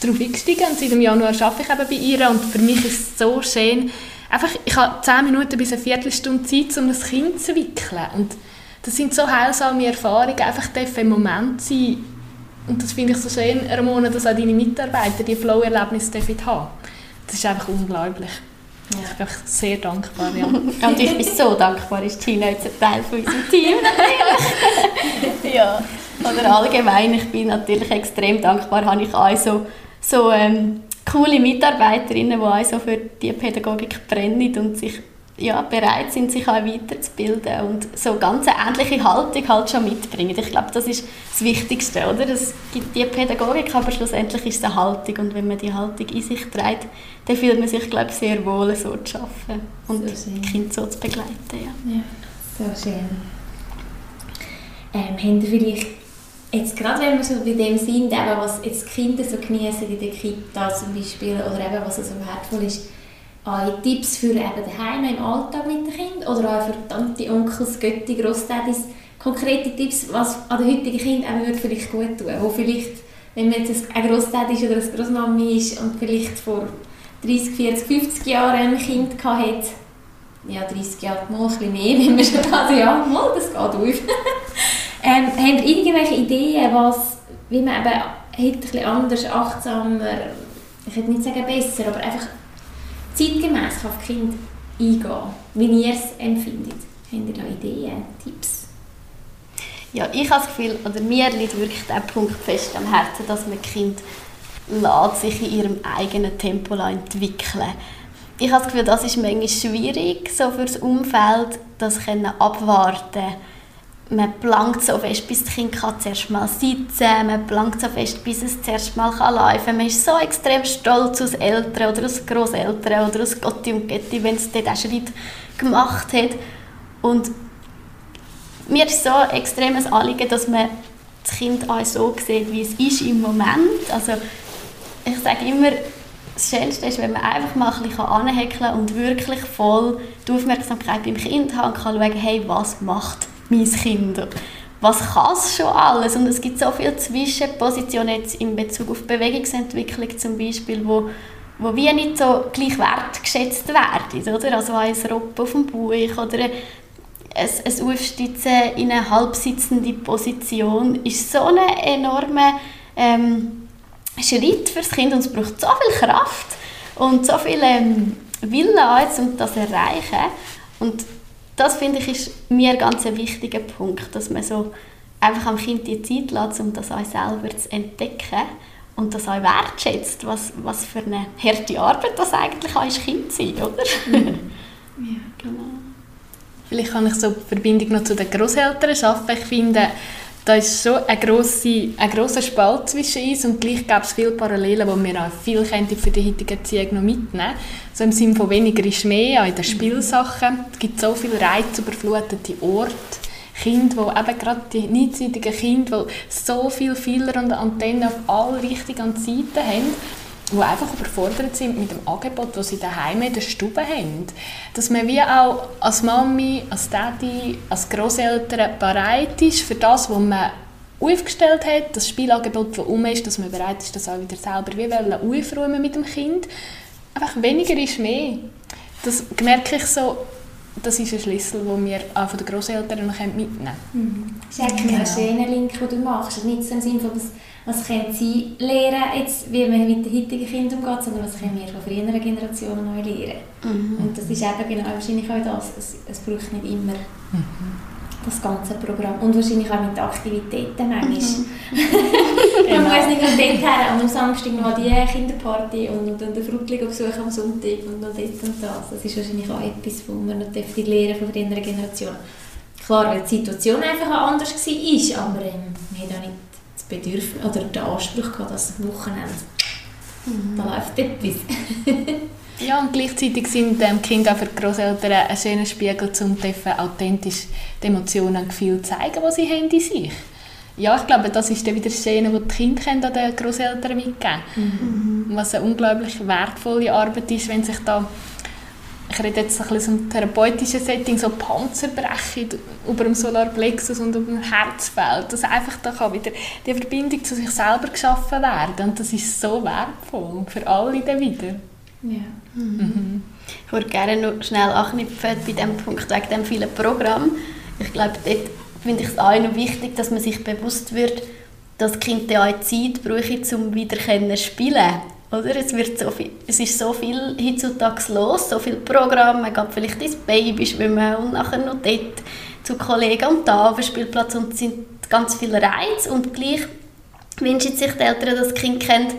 darauf eingestiegen und seit dem Januar arbeite ich eben bei ihr und für mich ist es so schön, einfach, ich habe zehn Minuten bis eine Viertelstunde Zeit, um ein Kind zu wickeln und das sind so heilsame Erfahrungen, einfach im Moment sein. Und das finde ich so schön, Ramona, dass auch deine Mitarbeiter die Flow-Erlebnisse haben das ist einfach unglaublich. Ja. Ich bin einfach sehr dankbar. Ja. Und ich bin so dankbar, ist Tina jetzt ein Teil von unserem Team ja. Oder allgemein, ich bin natürlich extrem dankbar, habe ich auch so, so ähm, coole Mitarbeiterinnen, die auch so für die Pädagogik brennen und sich ja, bereit sind, sich auch weiterzubilden und so ganz eine ähnliche Haltung halt schon mitbringen. Ich glaube, das ist das Wichtigste, oder? Es gibt die Pädagogik, aber schlussendlich ist es eine Haltung und wenn man die Haltung in sich trägt, dann fühlt man sich, glaube ich, sehr wohl, so zu arbeiten und so die Kinder so zu begleiten. Ja, ja so schön. Ähm, haben Sie vielleicht Jetzt gerade wenn wir so bei dem sind, eben, was jetzt die Kinder so genießen in der Kita zum Beispiel, oder eben was so wertvoll ist, auch Tipps für eben daheim im Alltag mit den Kindern oder auch für Tante, Onkels, Götti, Grosstädis, konkrete Tipps, was an den heutigen Kindern würde vielleicht gut tun, wo vielleicht, wenn man jetzt ein Grossdad ist oder eine Grossmami ist und vielleicht vor 30, 40, 50 Jahren ein Kind hatte, ja 30 Jahre mal ein bisschen mehr, wenn man schon da ja, mal, das geht auf. ähm, haben irgendwelche Ideen, was, wie man eben heute ein bisschen anders, achtsamer, ich würde nicht sagen besser, aber einfach zeitgemäß auf Kinder eingehen, wie ihr es empfindet. Habt ihr da Ideen, Tipps? Ja, ich habe das Gefühl, oder mir liegt wirklich der Punkt fest am Herzen, dass man Kind sich in ihrem eigenen Tempo entwickeln ich habe das Gefühl, das ist manchmal schwierig, so für das Umfeld, das können man plankt so fest, bis das Kind kann zuerst mal sitzen man plankt so fest, bis es zuerst mal kann laufen kann. Man ist so extrem stolz als Eltern oder als Großeltern oder als Gotti und Götti, wenn es diesen Schritt gemacht hat. Und mir ist so ein extremes Anliegen, dass man das Kind auch so sieht, wie es ist im Moment. Also ich sage immer, das Schönste ist, wenn man einfach mal ein bisschen anhäkeln kann und wirklich voll die Aufmerksamkeit beim Kind haben kann schauen, hey, was macht mein Kind? Was kann es schon alles? Und es gibt so viele Zwischenpositionen jetzt in Bezug auf Bewegungsentwicklung zum Beispiel, wo, wo wie nicht so gleich wertgeschätzt werden. Oder? Also ein Roppen auf dem Bauch oder ein, ein Aufstitzen in eine halbsitzende Position ist so ein enormer ähm, Schritt für das Kind und es braucht so viel Kraft und so viel ähm, Willen um das zu erreichen. Und das finde ich ist mir ganz ein wichtiger Punkt, dass man so einfach am Kind die Zeit lässt, um das auch selber zu entdecken und das auch wertschätzt, was, was für eine harte Arbeit das eigentlich auch als Kind sein, oder? Mhm. ja, genau. Vielleicht kann ich so die Verbindung noch zu den Großeltern schaffen. Ich finde, da ist schon ein grosser, ein grosser Spalt zwischen uns und gleich gibt es viele Parallelen, die wir auch viel für die heutige Erziehung noch mitnehmen So im Sinne von weniger ist mehr, auch in den Spielsachen. Es gibt so viele reizüberflutete Orte. Kinder, die eben gerade die niedrigen Kinder, die so viele Fehler und Antennen auf alle Richtungen Seiten haben die einfach überfordert sind mit dem Angebot, das sie daheim in der Stube haben. Dass man wie auch als Mami, als Daddy, als Großeltern bereit ist für das, was man aufgestellt hat, das Spielangebot, das um ist, dass man bereit ist, das auch wieder selber wie aufräumen mit dem Kind. Einfach weniger ist mehr. Das merke ich so, das ist ein Schlüssel, den wir auch von den Großeltern noch mitnehmen können. Mhm. Das ist eigentlich genau. ein schöner Link, den du machst. Nicht so im Sinne von, was können sie lernen, jetzt, wie man mit den heutigen Kindern umgeht, sondern was können wir von früheren Generationen neu lernen. Mhm. Und das ist eben genau wahrscheinlich auch das, es, es braucht nicht immer mhm. das ganze Programm. Und wahrscheinlich auch mit den Aktivitäten manchmal. Mhm. man muss nicht nur dort her, am Samstag noch die Kinderparty und, und dann den Fruttli besuchen am Sonntag und noch dort und das. Das ist wahrscheinlich auch etwas, was man noch lernen von früheren Generationen. Klar, weil die Situation einfach anders war, aber ähm, wir haben auch nicht Bedürfnis oder den Anspruch gehabt, dass Wochenende mhm. da läuft etwas. ja, und gleichzeitig sind ähm, Kinder für die Großeltern ein schöner Spiegel, um authentisch die Emotionen und Gefühle zu zeigen, die sie haben in sich ja, ich glaube, das ist dann wieder das Schöne, das die Kinder an den Großeltern mitgeben können. Mhm. Was eine unglaublich wertvolle Arbeit ist, wenn sich da ich rede jetzt ein bisschen so therapeutischen Setting, so Panzerbrechen über dem Solarplexus und über dem Herzfeld, dass einfach da kann wieder die Verbindung zu sich selber geschaffen werden und das ist so wertvoll für alle dann wieder. Ja. Mhm. Ich würde gerne noch schnell anknüpfen bei dem Punkt wegen dem vielen Programm. Ich glaube, dort finde ich es auch noch wichtig, dass man sich bewusst wird, dass Kinder auch Zeit brauchen, um wieder zu spielen oder? Es, wird so viel, es ist so viel heutzutage los, so viele Programme, man geht vielleicht ins Baby schwimmen und nachher noch dort zu Kollegen und da auf dem Spielplatz und es sind ganz viele Reize und gleich wünschen sich die Eltern, dass das Kind kennt,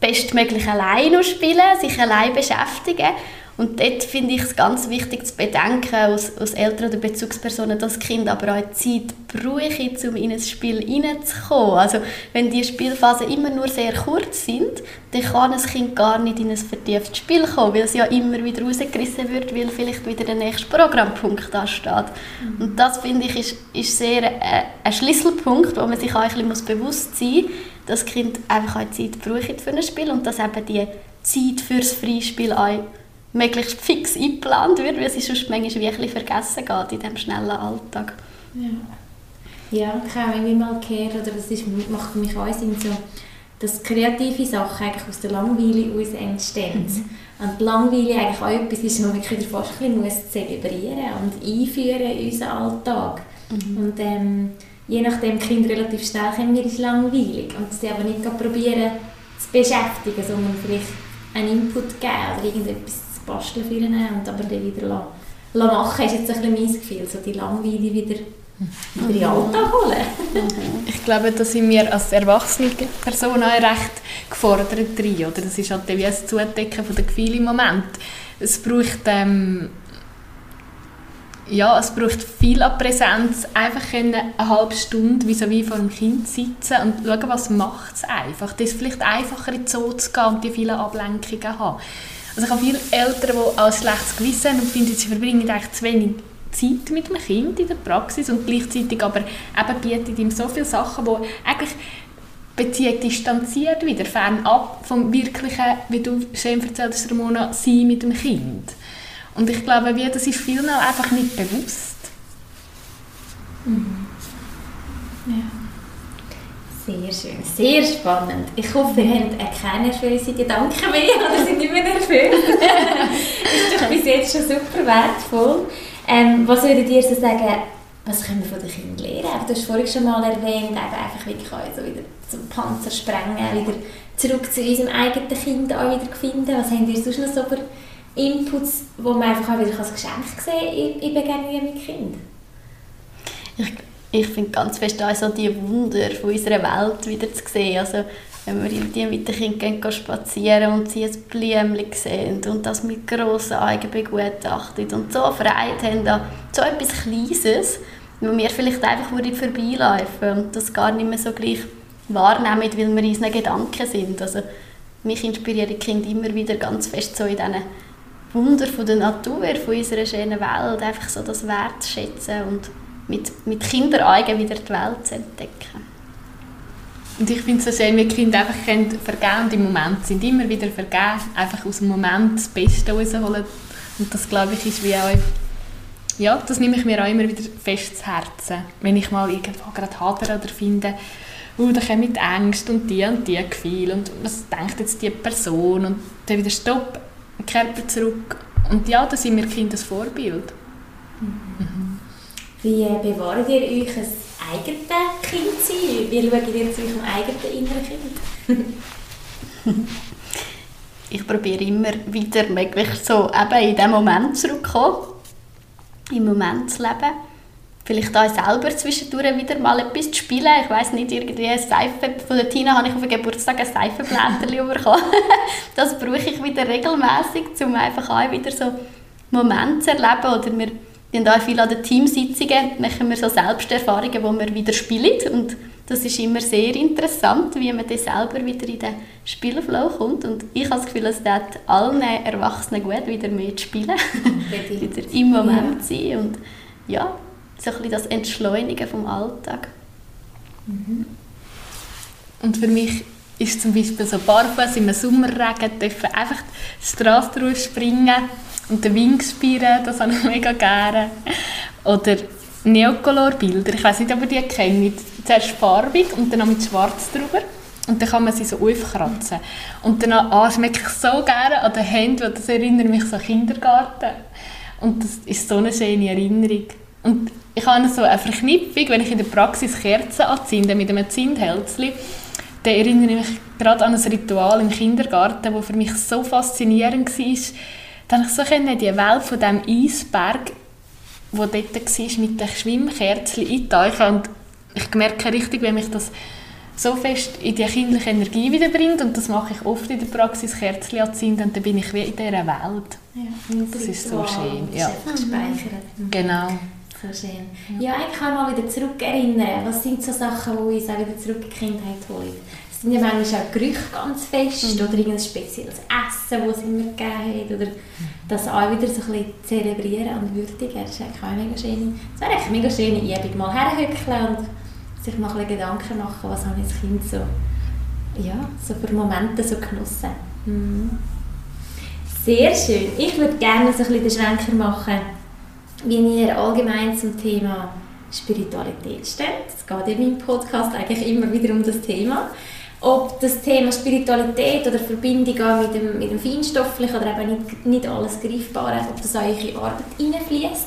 bestmöglich allein spielen, sich allein beschäftigen und dort finde ich es ganz wichtig zu bedenken, als, als Eltern oder Bezugspersonen, dass das Kind aber auch Zeit braucht, um in ein Spiel hineinzukommen. Also wenn die Spielphasen immer nur sehr kurz sind, dann kann ein Kind gar nicht in ein vertieftes Spiel kommen, weil es ja immer wieder rausgerissen wird, weil vielleicht wieder der nächste Programmpunkt ansteht. Mhm. Und das finde ich ist, ist sehr äh, ein Schlüsselpunkt, wo man sich auch ein bisschen bewusst sein muss, dass das Kind einfach auch Zeit braucht für ein Spiel und dass eben die Zeit fürs Freispiel auch möglichst fix eingeplant wird, weil sie sonst manchmal wirklich vergessen geht in diesem schnellen Alltag. Ja, ja ich habe irgendwie mal gehört, oder das ist, macht mich auch Sinn, so, dass kreative Sachen eigentlich aus der Langweile aus entstehen. Mhm. Und die Langweile eigentlich auch etwas ist, was man fast ein bisschen zelebrieren und einführen in unseren Alltag. Mhm. Und ähm, je nachdem, Kinder relativ schnell kommen, mir ist langweilig. Und sie aber nicht probieren zu beschäftigen, sondern vielleicht einen Input geben oder irgendetwas Basteln für ihn und aber dann wieder lassen, machen, ist jetzt ein mein Gefühl, so die Langweile wieder, in den Alltag holen. Mhm. ich glaube, da sind wir als erwachsene Person auch recht gefordert drin, oder? Das ist halt wie ein Zudecken von den Gefühlen im Moment. es braucht ähm, ja, es braucht viel an Präsenz, einfach eine halbe Stunde wie vor dem Kind sitzen und schauen, was macht es einfach. Das ist vielleicht einfacher in die Zoo zu gehen und die vielen Ablenkungen haben. Also ich habe viele Eltern, die ein schlechtes Gewissen haben und finden, sie verbringen eigentlich zu wenig Zeit mit dem Kind in der Praxis und gleichzeitig aber eben bietet ihm so viele Sachen, die eigentlich Beziehung distanziert wieder, fernab vom wirklichen, wie du schön erzählt hast, Ramona, Sein mit dem Kind. Und ich glaube, wie, das ist vielen auch einfach nicht bewusst. Mhm. Ja. Sehr schön, sehr spannend. Ich hoffe, ihr habt keine nervösen Gedanken mehr oder sind nicht mehr nervös. ist doch bis jetzt schon super wertvoll. Ähm, was würdet ihr so sagen, was können wir von den Kindern lernen? Du hast vorhin schon mal erwähnt, einfach wirklich also wieder zum Panzer sprengen, wieder zurück zu unserem eigenen Kind auch wieder finden. Was habt ihr sonst noch so für Inputs, die man einfach auch wieder als Geschenk sehen in, in Begegnungen mit Kindern? Ich finde ganz fest also die Wunder von unserer Welt wieder zu sehen. Also, wenn wir mit den Kindern gehen spazieren und sie ein Blümchen sehen und das mit grossen Augen begutachten und so Freude haben an so etwas Kleines, wo wir vielleicht einfach vorbeilaufen und das gar nicht mehr so gleich wahrnehmen, weil wir in unseren Gedanken sind. Also, mich inspirieren die Kinder immer wieder ganz fest so in diesen Wunder von der Natur, von unserer schönen Welt, einfach so das wertschätzen und mit, mit Kinderaugen wieder die Welt zu entdecken. Und ich finde es so schön, wie die Kinder einfach können vergeben und im Moment sind immer wieder vergeben, einfach aus dem Moment das Beste rausholen. Und das, glaube ich, ist wie auch, ja, das nehme ich mir auch immer wieder fest zu Herzen. Wenn ich mal irgendwo gerade hadere oder finde, oh, da kommen mit Angst und die und die Gefühle und was denkt jetzt die Person und dann wieder Stopp, Körper zurück. Und ja, da sind wir Kinder ein Vorbild. Mhm. Wie bewahrt ihr euch ein eigenes Kind sein? Wie schaut ihr zu eurem eigenen inneren Kind? ich probiere immer wieder möglich so eben in diesem Moment zurückzukommen, im Moment zu leben vielleicht auch selber zwischendurch wieder mal etwas zu spielen. Ich weiß nicht, irgendwie eine Seife, von der Tina habe ich auf den Geburtstag ein Seifenblätterchen bekommen. das brauche ich wieder regelmäßig, um einfach auch wieder so Momente zu erleben. Oder wir haben auch viel an den Teamsitzungen, machen wir so Selbsterfahrungen, wo wir wieder spielen und das ist immer sehr interessant, wie man dann selber wieder in den Spielflow kommt. Und ich habe das Gefühl, es tut allen Erwachsenen gut, wieder mehr zu spielen. wieder im Moment ja. sein. Und ja, so ein das Entschleunigen vom Alltag. Mhm. Und für mich ist zum Beispiel so barfuß im Sommerregen dürfen einfach die Straße drauf springen und den Wind spüren, das habe ich mega gerne. Oder Neocolor-Bilder, ich weiß nicht, ob ihr die kennt, zuerst farbig und dann noch mit schwarz drüber und dann kann man sie so aufkratzen. Und dann ah, schmecke ich so gerne an den Händen, das erinnert mich so an Kindergarten. Und das ist so eine schöne Erinnerung. Und ich habe so eine Verknüpfung, wenn ich in der Praxis Kerzen anzünde mit einem Zündhölzchen, dann erinnere ich mich gerade an ein Ritual im Kindergarten, das für mich so faszinierend war. Dann ich so in die Welt von diesem Eisberg, wo dort war, mit den Schwimmkerzen eintauchen und ich merke richtig, wenn mich das so fest in die kindliche Energie wiederbringt und das mache ich oft in der Praxis, Kerzen anzünden und dann bin ich wie in dieser Welt. Ja, das ist so schön. Ja. Genau. So schön. Ja, ich kann mal wieder zurückerinnern. Was sind so Sachen, die uns auch wieder zurück in die Kindheit holen? Es sind ja manchmal auch Gerüche ganz fest mhm. oder irgendein spezielles Essen, das es immer gegeben hat. Oder das auch wieder so ein bisschen zelebrieren und würdigen. Das ist eigentlich auch mega schön. Es wäre eine mega schöne Übung. Mal herhöckeln und sich mal ein bisschen Gedanken machen, was habe ich als Kind so, ja, so für Momente so genossen. Mhm. Sehr schön. Ich würde gerne so ein bisschen den Schwenker machen wie ihr allgemein zum Thema Spiritualität steht. Es geht in meinem Podcast eigentlich immer wieder um das Thema. Ob das Thema Spiritualität oder Verbindung mit dem, mit dem Feinstofflichen oder eben nicht, nicht alles Greifbare, ob das in eure Arbeit hineinfließt.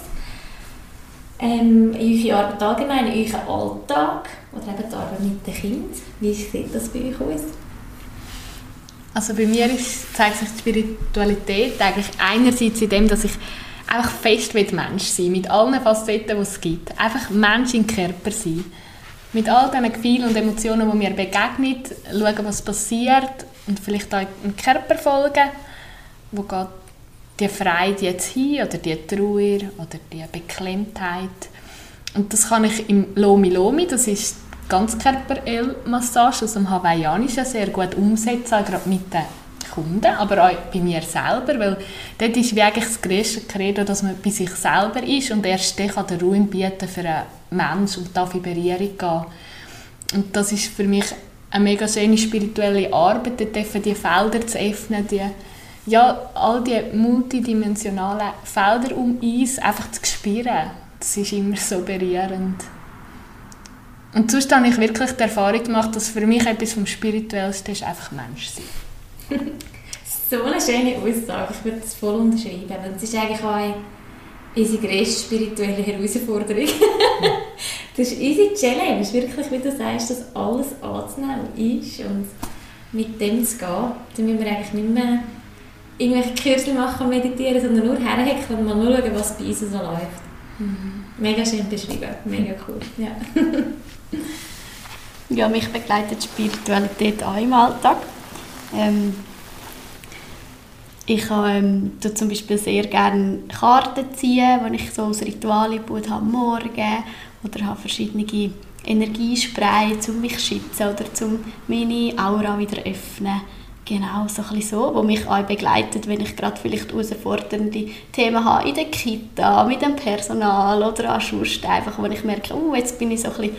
Ähm, in eure Arbeit allgemein, in euren Alltag oder eben die Arbeit mit den Kindern. Wie sieht das bei euch aus? Also bei mir ist, zeigt sich die Spiritualität eigentlich einerseits in dem, dass ich einfach fest Mensch sein, mit allen Facetten, die es gibt. Einfach Mensch im Körper sein. Mit all diesen Gefühlen und Emotionen, die mir begegnen, schauen, was passiert und vielleicht auch im Körper folgen, wo geht die Freude jetzt hin oder die Trauer oder die Beklemmtheit. Und das kann ich im Lomi Lomi, das ist Ganzkörper-Massage aus dem Hawaiianischen, sehr gut umsetzen, gerade mit den Kunden, aber auch bei mir selber, weil dort ist wie das grösste Credo, dass man bei sich selber ist und erst dann kann der Ruhe bieten für einen Menschen und darf in Berührung gehen. Und das ist für mich eine mega schöne spirituelle Arbeit, dort die Felder zu öffnen, die ja, all die multidimensionalen Felder um uns einfach zu spüren, das ist immer so berührend. Und sonst habe ich wirklich die Erfahrung gemacht, dass für mich etwas vom Spirituellsten ist einfach Mensch sein. so eine schöne Aussage, ich würde das voll unterschreiben. Das ist eigentlich auch unsere grösste spirituelle Herausforderung. das ist unsere Challenge, ist wirklich, wie du sagst, dass alles anzunehmen ist und mit dem zu gehen. Dann müssen wir eigentlich nicht mehr irgendwelche Kürzchen machen und meditieren, sondern nur herhecken und mal schauen, was bei uns so läuft. Mhm. Mega schön beschrieben, mega cool. Ja. ja, mich begleitet Spiritualität auch im Alltag. Ähm, ich ähm, tue zum Beispiel sehr gerne Karten ziehen, wenn ich so ein Ritual habe am Morgen oder habe verschiedene Energiespray, um mich zu schützen oder um meine Aura wieder zu öffnen. Genau, so ein so, wo mich auch begleitet, wenn ich gerade vielleicht herausfordernde Themen habe in der Kita, mit dem Personal oder auch sonst einfach, wo ich merke, oh, jetzt bin ich so ein bisschen,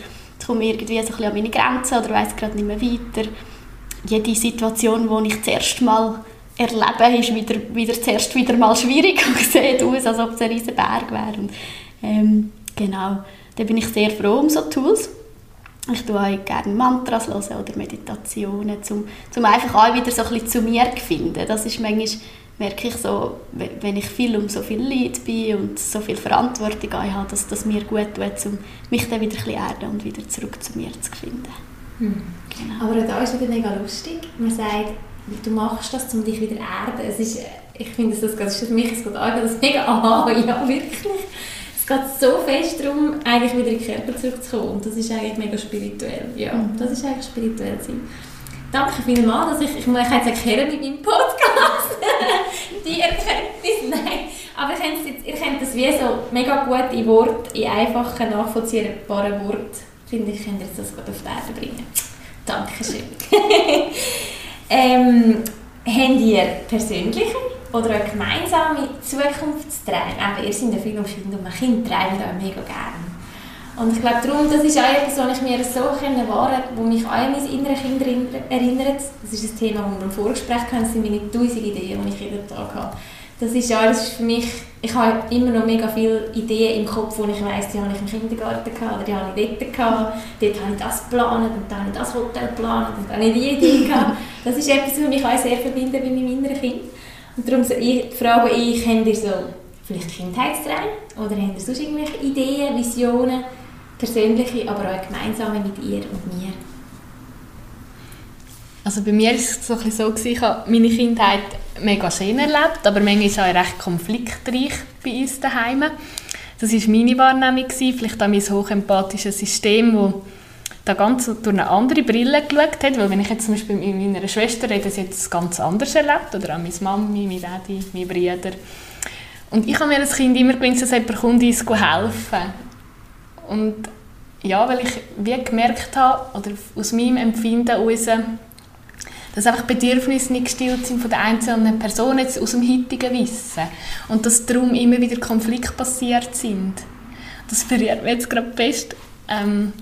komme irgendwie so ein an meine Grenzen oder weiß gerade nicht mehr weiter. Jede Situation, die ich zuerst mal erlebe, ist wieder, wieder zuerst wieder mal schwierig und sieht aus, als ob es ein riesiger Berg wäre. Und, ähm, genau, da bin ich sehr froh um so Tools. Ich tue auch gerne Mantras hören oder Meditationen, um, um einfach auch wieder so ein bisschen zu mir zu finden. Das ist manchmal, merke ich so, wenn ich viel um so viel Leid bin und so viel Verantwortung habe, dass das mir gut tut, um mich dann wieder ein bisschen erden und wieder zurück zu mir zu finden. Hm. Genau. Aber da ist wieder mega lustig. Man sagt, du machst das, um dich wieder erden. Es ist, ich finde, das, das ist für mich ist das mega aha, ja wirklich es geht so fest darum, eigentlich wieder in den Körper zurückzukommen. Und das ist eigentlich mega spirituell. Ja, mhm. das ist eigentlich spirituell sein. Danke vielmals, dass ich, ich, ich kann jetzt erklären mit meinem Podcast, die Erkenntnis, nein, aber ihr könnt, jetzt, ihr könnt das wie so mega gut in Wort, in einfachen, nachvollziehbaren Worten, finde ich, könnt ihr das gut auf die Erde bringen. Dankeschön. Ähm, habt ihr persönliche oder auch gemeinsame Zukunftsträume. Eben, ihr seid ja viel um Kinder und mein Kind träumt auch mega gerne. Und ich glaube, darum, das ist auch etwas, was ich mir so wahren wo mich an mein inneres Kind erinnert. Das ist ein Thema, das wir im Vorgespräch hatten, das sind meine tausend Ideen, die ich jeden Tag habe. Das ist ja, das ist für mich, ich habe immer noch mega viele Ideen im Kopf, wo ich weiss, die habe ich im Kindergarten gehabt, oder die habe ich dort gehabt, dort habe ich das geplant und dann habe ich das Hotel geplant und dann habe ich die Idee gehabt. Das ist etwas, was mich auch sehr verbindet mit meinem inneren Kind. Und darum frage ich, habt ihr so vielleicht Kindheitsträume oder habt ihr sonst irgendwelche Ideen, Visionen, persönliche, aber auch gemeinsame mit ihr und mir? Also bei mir war es so, ein so ich habe meine Kindheit mega schön erlebt, aber manchmal ist auch recht konfliktreich bei uns daheim. Das war meine Wahrnehmung, vielleicht auch mein hochempathisches System, das da ganz durch eine andere Brille geschaut hat, weil wenn ich jetzt zum Beispiel mit meiner Schwester rede, sie jetzt ganz anders erlebt, oder auch meine Mami, meine Daddy, meine Brüder. Und ich habe mir als Kind immer gewünscht, dass jemand kommt, uns helfen Und ja, weil ich wie gemerkt habe, oder aus meinem Empfinden heraus, dass einfach Bedürfnisse nicht gestillt sind von der einzelnen Person jetzt aus dem heutigen Wissen. Und dass darum immer wieder Konflikte passiert sind. Das verrät mich jetzt gerade fest. Ähm,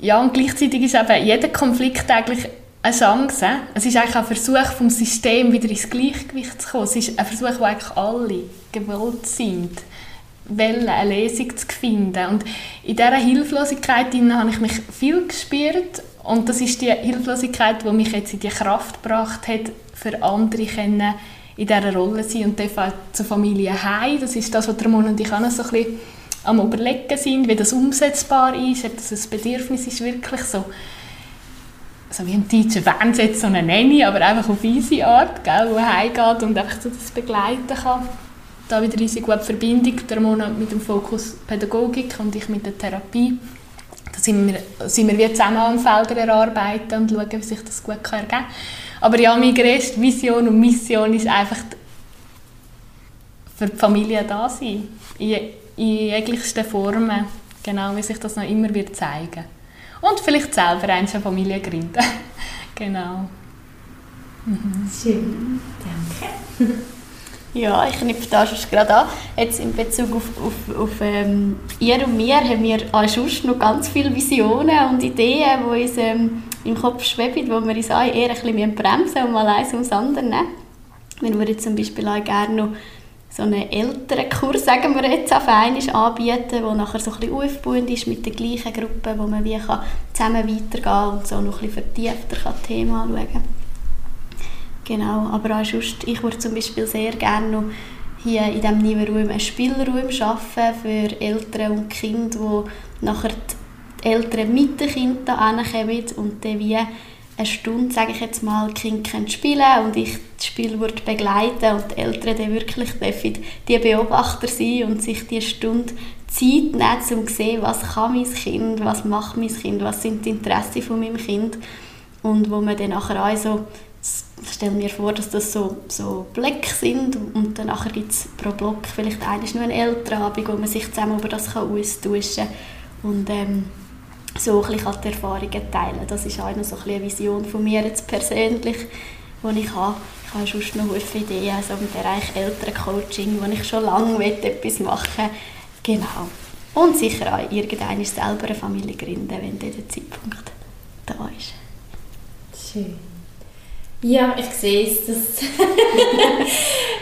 ja, und gleichzeitig ist eben jeder Konflikt eigentlich eine Chance. Es ist eigentlich ein Versuch vom System wieder ins Gleichgewicht zu kommen. Es ist ein Versuch, wo eigentlich alle gewollt sind, wollen, eine Lösung zu finden. Und in dieser Hilflosigkeit habe ich mich viel gespürt und das ist die Hilflosigkeit, die mich jetzt in die Kraft gebracht hat, für andere können in dieser Rolle sein und dürfen auch zur Familie heim. Das ist das, was Ramon und ich auch noch so ein bisschen am überlegen sind, wie das umsetzbar ist, ob das ein Bedürfnis ist, wirklich so, so wie ein deutscher Fernsehen so eine Nanny, aber einfach auf easy Art, gell, wo heimgeht und einfach so das begleiten kann. Da wieder riesig gute Verbindung, der Monat mit dem Fokus Pädagogik und ich mit der Therapie. Da sind wir, sind wir wie zusammen an Feldern erarbeiten und schauen, wie sich das gut ergeben kann. Aber ja, meine grösste Vision und Mission ist einfach für die Familie da sein. In, in jeglichsten Formen, genau, wie sich das noch immer wird zeigen. Und vielleicht selber eine Familie gründen. genau. Mhm. Schön, danke. Ja, ich knüpfe da schon gerade an. Jetzt in Bezug auf, auf, auf ähm, ihr und mir haben wir auch sonst noch ganz viele Visionen und Ideen, die uns ähm, im Kopf schweben, wo wir uns auch eher ein bisschen bremsen und mal eins ums andere nehmen. Wir würden zum Beispiel auch gerne noch so einen älteren Kurs, sagen wir jetzt, auf einmal anbieten, der nachher so ein bisschen aufbauend ist mit der gleichen Gruppe, wo man wie kann zusammen weitergehen und so noch ein bisschen vertiefter kann Thema anschauen kann. Genau, aber auch sonst, ich würde zum Beispiel sehr gerne noch hier in diesem Nebenraum einen Spielraum schaffen für Eltern und Kinder, wo nachher die Eltern mit den Kindern kommen und dann wie eine Stunde, sage ich jetzt mal, die Kinder können und ich das Spiel würde begleiten und die Eltern dann wirklich dürfen die Beobachter sein und sich die Stunde Zeit nehmen, um zu sehen, was kann mein Kind, was macht mein Kind, was sind die Interessen von meinem Kind und wo man dann nachher auch so ich stelle mir vor, dass das so, so Blöcke sind und dann gibt es pro Block vielleicht eines nur eine Elternabend, wo man sich zusammen über das kann austauschen kann und ähm, so ein bisschen die Erfahrungen teilen Das ist auch noch so ein eine Vision von mir jetzt persönlich, die ich habe. Ich habe sonst noch viele Ideen also im Bereich Elterncoaching, wo ich schon lange etwas machen will. Genau. Und sicher auch irgendeine selber eine Familie gründen, wenn der Zeitpunkt da ist. Schön. Ja, ich sehe es. Das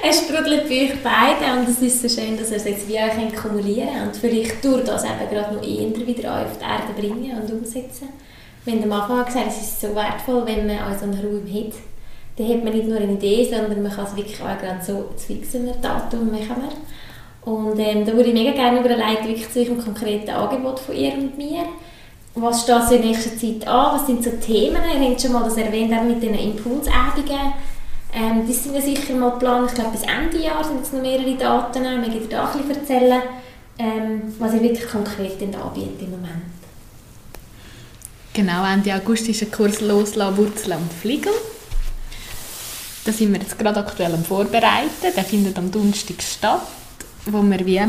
es sprudelt bei euch beiden und es ist so schön, dass ihr es jetzt wie euch kumulieren und vielleicht durch das eben gerade noch eher wieder auf die Erde bringen und umsetzen. Wenn am Anfang gesagt es ist so wertvoll, wenn man so einen Raum hat, dann hat man nicht nur eine Idee, sondern man kann es wirklich auch gerade so zu fixen Datum machen wir. Und ähm, da würde ich mega gerne überleiten, wirklich zu eurem konkreten Angebot von ihr und mir was steht in nächster Zeit an? Was sind so Themen? Ihr habt schon mal das erwähnt, auch mit den Impulsebungen. Ähm, das sind ja sicher mal geplant. Ich glaube, bis Ende Jahr sind jetzt noch mehrere Daten. Wir können da auch ein bisschen erzählen, ähm, was ihr wirklich konkret anbietet im Moment. Genau, Ende August ist ein Kurs «Loslassen, Wurzeln und Fliegen». Da sind wir jetzt gerade aktuell am Vorbereiten. Der findet am Donnerstag statt, wo wir wie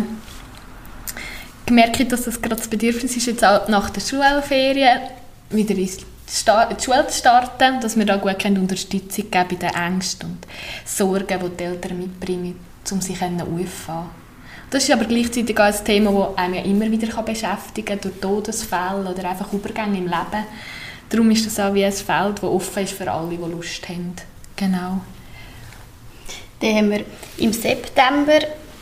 gemerkt, dass das gerade das Bedürfnis ist, jetzt auch nach der Schulferien wieder in die Schule zu starten, dass wir da gut Unterstützung geben bei den Ängsten und Sorgen, die die Eltern mitbringen, um sich aufzufangen. Das ist aber gleichzeitig auch ein Thema, das einem immer wieder beschäftigen kann, durch Todesfälle oder einfach Übergänge im Leben. Darum ist das auch wie ein Feld, das offen ist für alle, die Lust haben. Genau. Dann haben wir im September,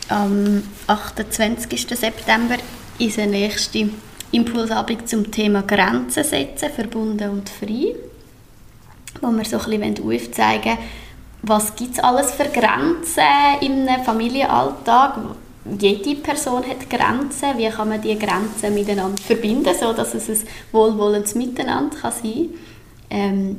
am 28. September, unsere nächste Impulsabend zum Thema Grenzen setzen, verbunden und frei, wo wir so ein bisschen aufzeigen was gibt es alles für Grenzen im Familienalltag. Jede Person hat Grenzen. Wie kann man diese Grenzen miteinander verbinden, sodass es ein wohlwollendes Miteinander kann sein kann. Ähm,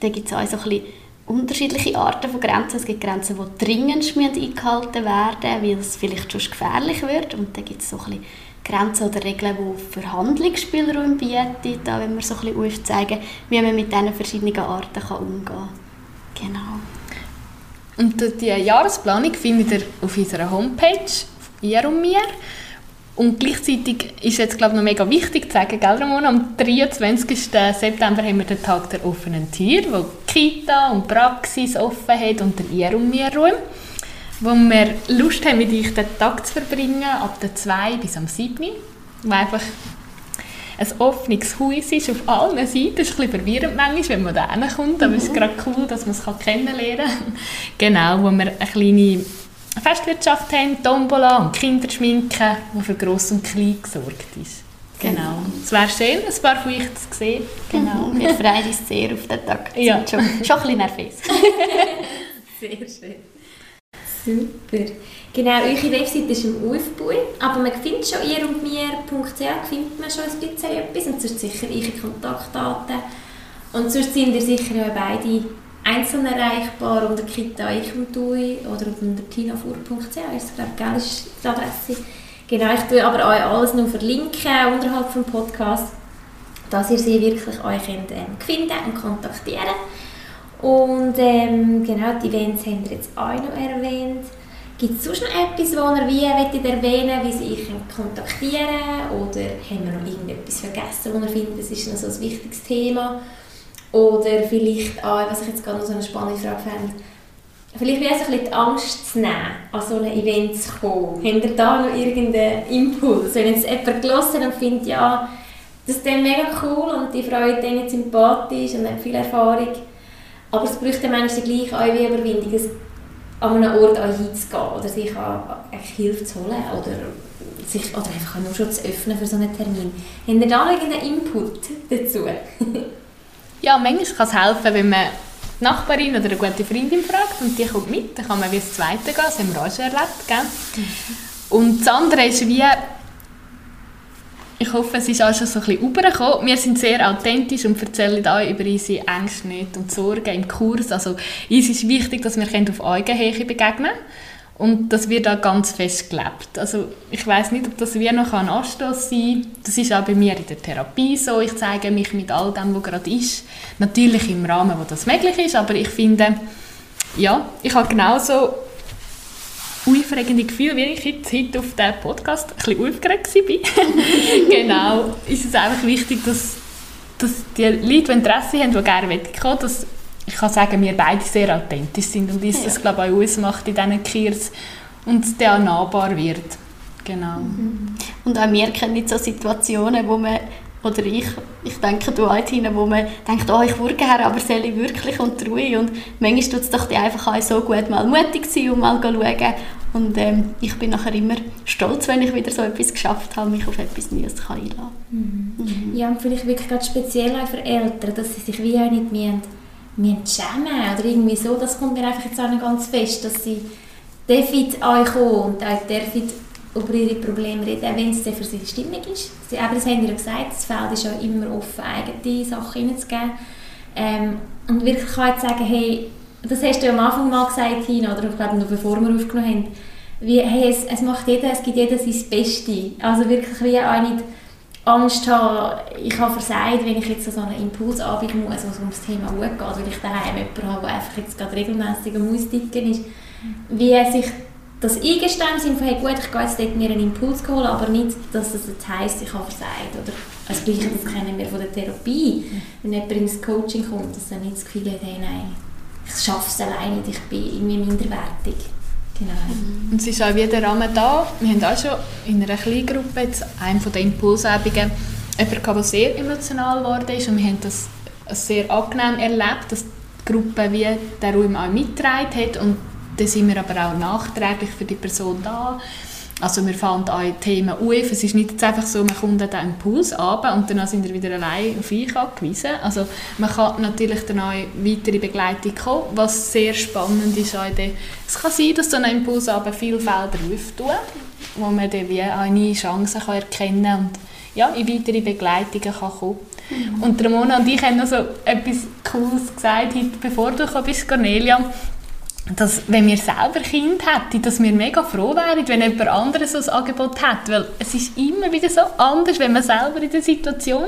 da gibt es auch so ein bisschen unterschiedliche Arten von Grenzen. Es gibt Grenzen, die dringend eingehalten werden weil es vielleicht schon gefährlich wird. Und dann gibt es so ein bisschen Grenzen oder Regeln, die Verhandlungsspielraum bieten, da wenn wir so ein bisschen aufzeigen, wie man mit diesen verschiedenen Arten umgehen kann. Genau. Und die Jahresplanung findet ihr auf unserer Homepage «Ihr und mir». Und gleichzeitig ist jetzt glaube ich, noch mega wichtig zu sagen, gell, Ramona? am 23. September haben wir den Tag der offenen Tür, wo Kita und Praxis offen hat und der «Ihr und mir» Raum wo wir Lust haben, mit euch den Tag zu verbringen, ab der 2 bis am 7. Wo einfach ein offenes Haus ist auf allen Seiten. Das ist ein bisschen verwirrend manchmal, wenn man da kommt, aber es ist mhm. gerade cool, dass man es kennenlernen kann. genau, wo wir eine kleine Festwirtschaft haben, Tombola und Kinderschminken, die für Gross und Klein gesorgt ist. Genau. Es wäre schön, ein paar von euch zu sehen. Genau. Wir freuen uns sehr auf den Tag. Ja. Schon, schon ein bisschen nervös. sehr schön. Super. Genau, eure Webseite ist im Aufbau, aber man findet schon ihr und mir.ch findet man schon ein bisschen etwas und sonst sicher eure Kontaktdaten. Und sonst sind ihr sicher ja beide einzeln erreichbar unter Kita ich oder unter tinafur.ch ist glaube ich, ist die Adresse. Genau, ich tue aber euch alles noch verlinken unterhalb des Podcasts, dass ihr sie wirklich euch könnt, ähm, finden und kontaktieren und ähm, genau, die Events haben wir jetzt auch noch erwähnt. Gibt es sonst noch etwas, wo ihr wie wollt erwähnen wie sie euch kontaktieren Oder haben wir noch irgendetwas vergessen, wo ihr findet, das ist noch so ein wichtiges Thema? Oder vielleicht, ah, was ich jetzt gerade noch so eine spannende Frage fände, vielleicht wäre es ein bisschen die Angst zu nehmen, an so ein Event zu kommen. Habt ihr da noch irgendeinen Impuls? Wenn jetzt jemand gelesen und findet, ja, das ist dann mega cool und die Frau ist dann sympathisch und hat viel Erfahrung, aber es braucht dann manchmal gleich auch wie Überwindung, an einem Ort auch hinzugehen oder sich Hilfe zu holen oder, sich, oder einfach nur schon zu öffnen für so einen Termin. Habt ihr da irgendeinen Input dazu? ja, manchmal kann es helfen, wenn man die Nachbarin oder eine gute Freundin fragt und die kommt mit, dann kann man wie das Zweite gehen, das haben wir auch schon erlebt. Gell? Mhm. Und das andere ist wie, ich hoffe, es ist auch schon so ein bisschen rübergekommen. Wir sind sehr authentisch und erzählen auch über unsere Ängste nicht und Sorgen im Kurs. Also uns ist wichtig, dass wir auf Augenhöhe begegnen und das wird auch ganz fest gelebt. Also ich weiß nicht, ob das wie noch ein Anstoß sein kann. Das ist auch bei mir in der Therapie so. Ich zeige mich mit all dem, was gerade ist. Natürlich im Rahmen, wo das möglich ist, aber ich finde, ja, ich habe genauso aufregende Gefühle, wie ich jetzt heute auf diesem Podcast ein bisschen aufgeregt war. genau, ist es einfach wichtig, dass, dass die Leute, die Interesse haben, die gerne kommen dass ich kann sagen, wir beide sehr authentisch sind und uns ja. das, glaube ich, auch ausmacht in diesen Kiers und der auch nahbar wird. Genau. Mhm. Und auch wir kennen nicht so Situationen, wo man oder ich, ich denke, du auch hin, wo man denkt, oh, ich würde gerne, aber soll ich wirklich und Ruhe und manchmal tut es doch die einfach auch so gut, mal mutig sein und mal schauen und ähm, ich bin nachher immer stolz, wenn ich wieder so etwas geschafft habe, mich auf etwas Neues einlassen kann. Mhm. Mhm. Ja, und vielleicht wirklich gerade speziell auch für Eltern, dass sie sich wie auch nicht mehr, mehr schämen oder irgendwie so, das kommt mir einfach jetzt auch noch ganz fest, dass sie dürfen euch kommen und auch dürfen über ihre Probleme reden, auch wenn es für sie stimmig ist. Aber das haben ja gesagt, das Feld ist ja immer offen, eigene Sachen hineinzugeben. Ähm, und wirklich kann jetzt sagen, hey, das hast du ja am Anfang mal gesagt, Tina, oder ich glaube noch bevor wir aufgenommen haben, wie, hey, es, es, macht jeder, es gibt jeder sein Bestes. Also wirklich wie auch nicht Angst haben, ich habe versagt, wenn ich jetzt so einen Impulsabend muss, wo es um das Thema Uhr geht, weil ich daheim jemanden habe, der einfach jetzt gerade regelmäßig am Ausdicken ist. Wie sich das Eingestehen im Sinne von, hey gut, ich gehe jetzt dort mir einen Impuls holen, aber nicht, dass das jetzt heisst, ich habe versagt. Oder das Gleiche, das kennen wir von der Therapie. Wenn jemand ins Coaching kommt, dass er nicht das Gefühl hat, hey, nein, ich schaffe es alleine nicht, ich bin irgendwie minderwertig. Genau. Mhm. Und es ist auch wieder Rahmen da. Wir haben auch schon in einer kleinen Gruppe, jetzt einem von den Impulsübungen, jemanden der sehr emotional geworden ist und wir haben das sehr angenehm erlebt, dass die Gruppe wie den Raum auch mitgetragen hat und dann sind wir aber auch nachträglich für die Person da. Also wir fahren auch Themen auf. Es ist nicht einfach so, man kommt dann einen Impuls ab und dann sind wir wieder allein auf euch angewiesen. Also man kann natürlich dann auch weitere Begleitung kommen, was sehr spannend ist. Auch es kann sein, dass so ein Impuls aber viele Felder auftut, wo man dann wie eine Chance kann erkennen kann und ja, in weitere Begleitungen kann kommen mhm. Und Ramona und ich haben noch so etwas Cooles gesagt, heute, bevor du bist, Cornelia dass, wenn wir selber Kind hätten, dass wir mega froh wären, wenn jemand anderes so ein Angebot hat. Weil es ist immer wieder so anders, wenn man selber in der Situation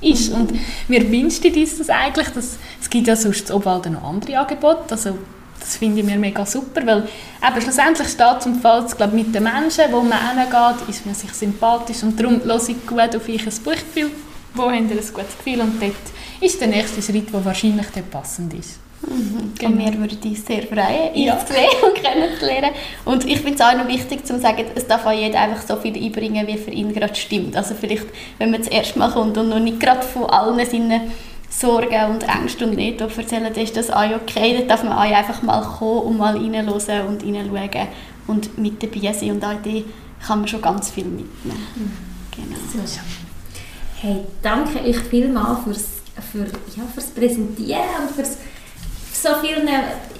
ist. Und wir wünschen uns das eigentlich, dass, es gibt ja sonst Obwalden noch andere Angebote, also das finde ich mir mega super, weil eben schlussendlich steht zum Fall, glaube mit den Menschen, wo man hingeht, ist man sich sympathisch und darum höre ich gut auf euch ein Buchgefühl, wo habt ihr ein gutes Gefühl und dort ist der nächste Schritt, der wahrscheinlich dort passend ist. Mhm. Und wir würden uns sehr freuen, ihn ja. zu sehen und kennenzulernen. Und ich finde es auch noch wichtig zu sagen, es darf auch jeder einfach so viel einbringen, wie für ihn gerade stimmt. Also vielleicht, wenn man das erste Mal kommt und noch nicht gerade von allen seinen Sorgen und Ängsten und Nöten erzählen, dann ist das auch okay. Dann darf man auch einfach mal kommen und mal reinhören und reinschauen und mit dabei sein. Und auch die kann man schon ganz viel mitnehmen. Mhm. Genau. So. Hey, danke euch vielmals fürs, für, ja, fürs Präsentieren und fürs so vielen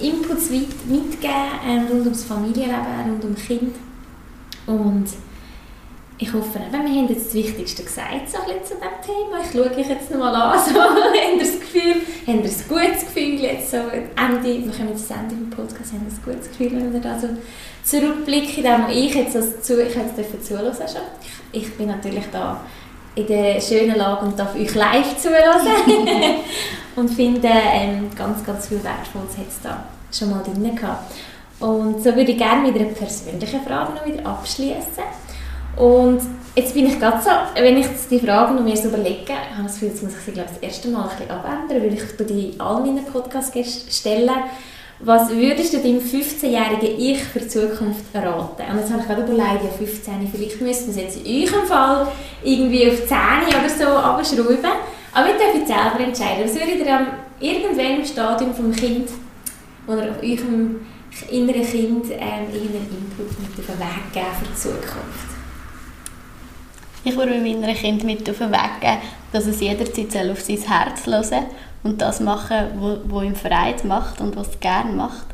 Inputs mitgeben ähm, rund ums Familienleben, rund um Kind. Und ich hoffe, wir haben jetzt das Wichtigste gesagt so zu diesem Thema. Ich schaue euch jetzt nochmal an. So, habt ihr das Gefühl, habt ihr ein gutes Gefühl jetzt so Ende, wir kommen jetzt das Ende vom Podcast, ihr ein gutes Gefühl, wenn wir da so zurückblicken, dem ich jetzt also zu, ich jetzt zuhören schon. Ich, ich bin natürlich da in der schönen Lage und darf euch live zuhören. und finde ähm, ganz, ganz viel Wertvolles hat es da schon mal drin gehabt. Und so würde ich gerne mit einer persönlichen Frage noch wieder abschließen. Und jetzt bin ich gerade so, wenn ich die Frage noch mehr so überlege, habe ich das Gefühl, jetzt muss ich sie glaube ich, das erste Mal ein bisschen abändern, weil ich die all meinen Podcasts stellen. Was würdest du deinem 15-jährigen Ich für die Zukunft raten? Und jetzt habe ich gerade überlegt, ja 15, vielleicht müssten wir es jetzt in eurem Fall irgendwie auf 10 oder so abschrauben. Aber ihr dürft selber entscheiden. Was würdet ihr am irgendwann Stadium vom Kind oder eurem inneren Kind ähm, irgendeinen Input mit auf den Weg geben für die Zukunft? Ich würde meinem Kind mit auf den Weg geben, dass es jederzeit auf sein Herz hören soll und das machen, was ihm Freude macht und was es gerne macht.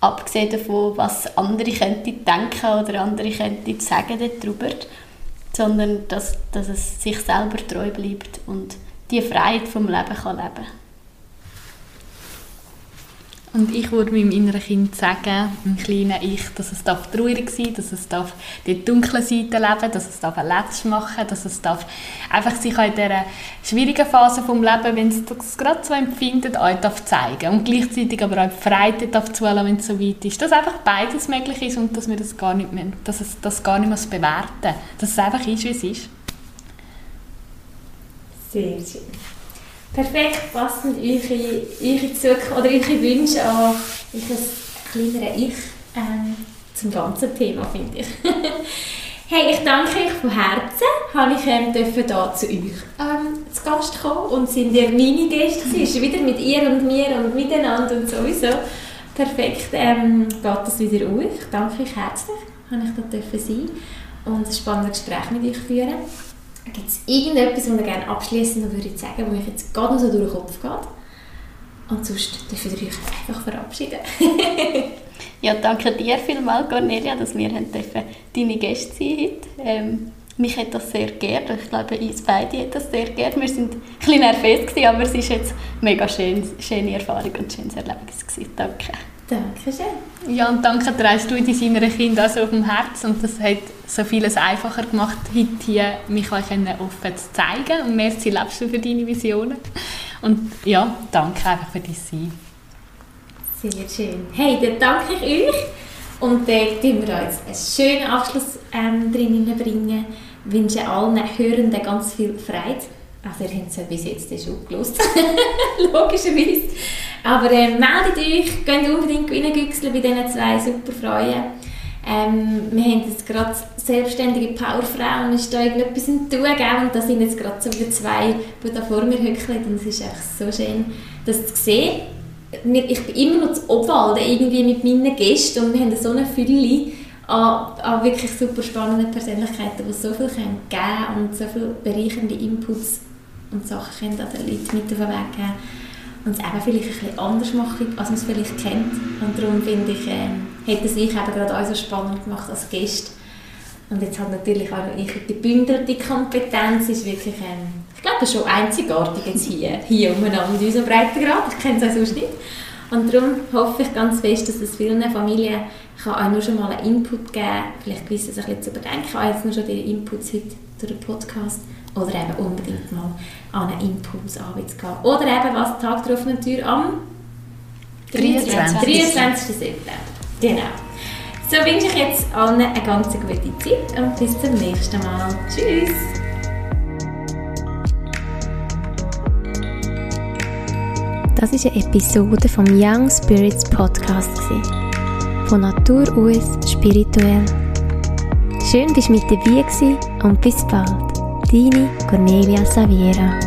Abgesehen davon, was andere könnten denken oder andere könnten sagen darüber, sondern dass, dass es sich selber treu bleibt und die Freiheit vom Leben kann leben und ich würde meinem inneren Kind sagen, meinem kleinen Ich, dass es darf traurig sein dass es darf die dunkle Seite leben dass es darf ein Letzt machen dass es darf einfach sich in dieser schwierigen Phase des Lebens, wenn es das gerade so empfindet, euch darf zeigen und gleichzeitig aber auch die Freiheit darf zulassen, wenn es so weit ist. Dass einfach beides möglich ist und dass wir das gar nicht mehr, dass es das gar nicht mehr bewerten dass es einfach ist, wie es ist. Sehr schön perfekt passend eure, eure Zukunft oder eure Wünsche an euer kleineres Ich ähm, zum ganzen Thema, finde ich. hey, ich danke euch von Herzen, habe ich ähm, dürfen da zu euch ähm, zu Gast kommen und sind ihr meine Gäste ist wieder mit ihr und mir und miteinander und sowieso. Perfekt ähm, geht das wieder auf. Ich danke euch herzlich, habe ich da dürfen sein und ein spannendes Gespräch mit euch führen. Gibt es irgendetwas, was ihr gerne abschließend würde sagen, wo euch jetzt gerade noch so durch den Kopf geht? Und sonst dürft ihr euch einfach verabschieden. ja, danke dir vielmals, Cornelia, dass wir deine Gäste sein heute. Ähm, mich hat das sehr geehrt. Ich glaube, uns beide hat das sehr geehrt. Wir waren ein bisschen nervös, aber es war jetzt eine mega schön, schöne Erfahrung und ein schönes Erlebnis. Danke. Dankeschön. Ja, und danke trägst du deiner Kinder so auf dem Herz und das hat so vieles einfacher gemacht, heute hier mich euch offen zu zeigen und merci lebst du für deine Visionen. Und ja, danke einfach für dein Sein. Sehr schön. Hey, dann danke ich euch und dann bringen wir jetzt einen schönen Abschluss ähm, drin bringen. Ich wünsche allen Hörenden ganz viel Freude. Also ihr habt es bis jetzt schon gelöst, logischerweise. Aber äh, meldet euch, geht unbedingt reingüchseln bei diesen zwei super Freuen. Ähm, wir haben jetzt gerade selbstständige Powerfrauen, ist da irgendetwas im Tun, gell? und da sind jetzt gerade so wieder zwei, die da vor mir hückeln und es ist echt so schön, das zu sehen. Ich bin immer noch zu Obwalden, irgendwie mit meinen Gästen und wir haben so eine Fülle an, an wirklich super spannenden Persönlichkeiten, die so viel geben können und so viele bereichernde Inputs und Sachen können an den Leuten mit auf den Weg geben und es eben vielleicht ein bisschen anders machen, als man es vielleicht kennt. Und darum finde ich, äh, hat es sich eben gerade auch so spannend gemacht als Gast. Und jetzt hat natürlich auch ich die gebündelte Kompetenz, ist wirklich, ähm, ich glaube, schon einzigartig jetzt hier, hier umeinander in unserem Breitengrad, ich kenne es auch sonst nicht. Und darum hoffe ich ganz fest, dass es vielen Familien kann auch nur schon mal einen Input geben kann, vielleicht gewiss ein bisschen zu überdenken, auch jetzt nur schon die Inputs heute durch den Podcast oder eben unbedingt mal an einen Impuls anzugehen. Oder eben, was Tag der offenen Tür am 23. 23. September. Genau. So wünsche ich jetzt allen eine ganz gute Zeit und bis zum nächsten Mal. Tschüss! Das war eine Episode vom Young Spirits Podcast. Von Natur aus spirituell. Schön, dass du mit dabei warst und bis bald. Cornelia Saviera.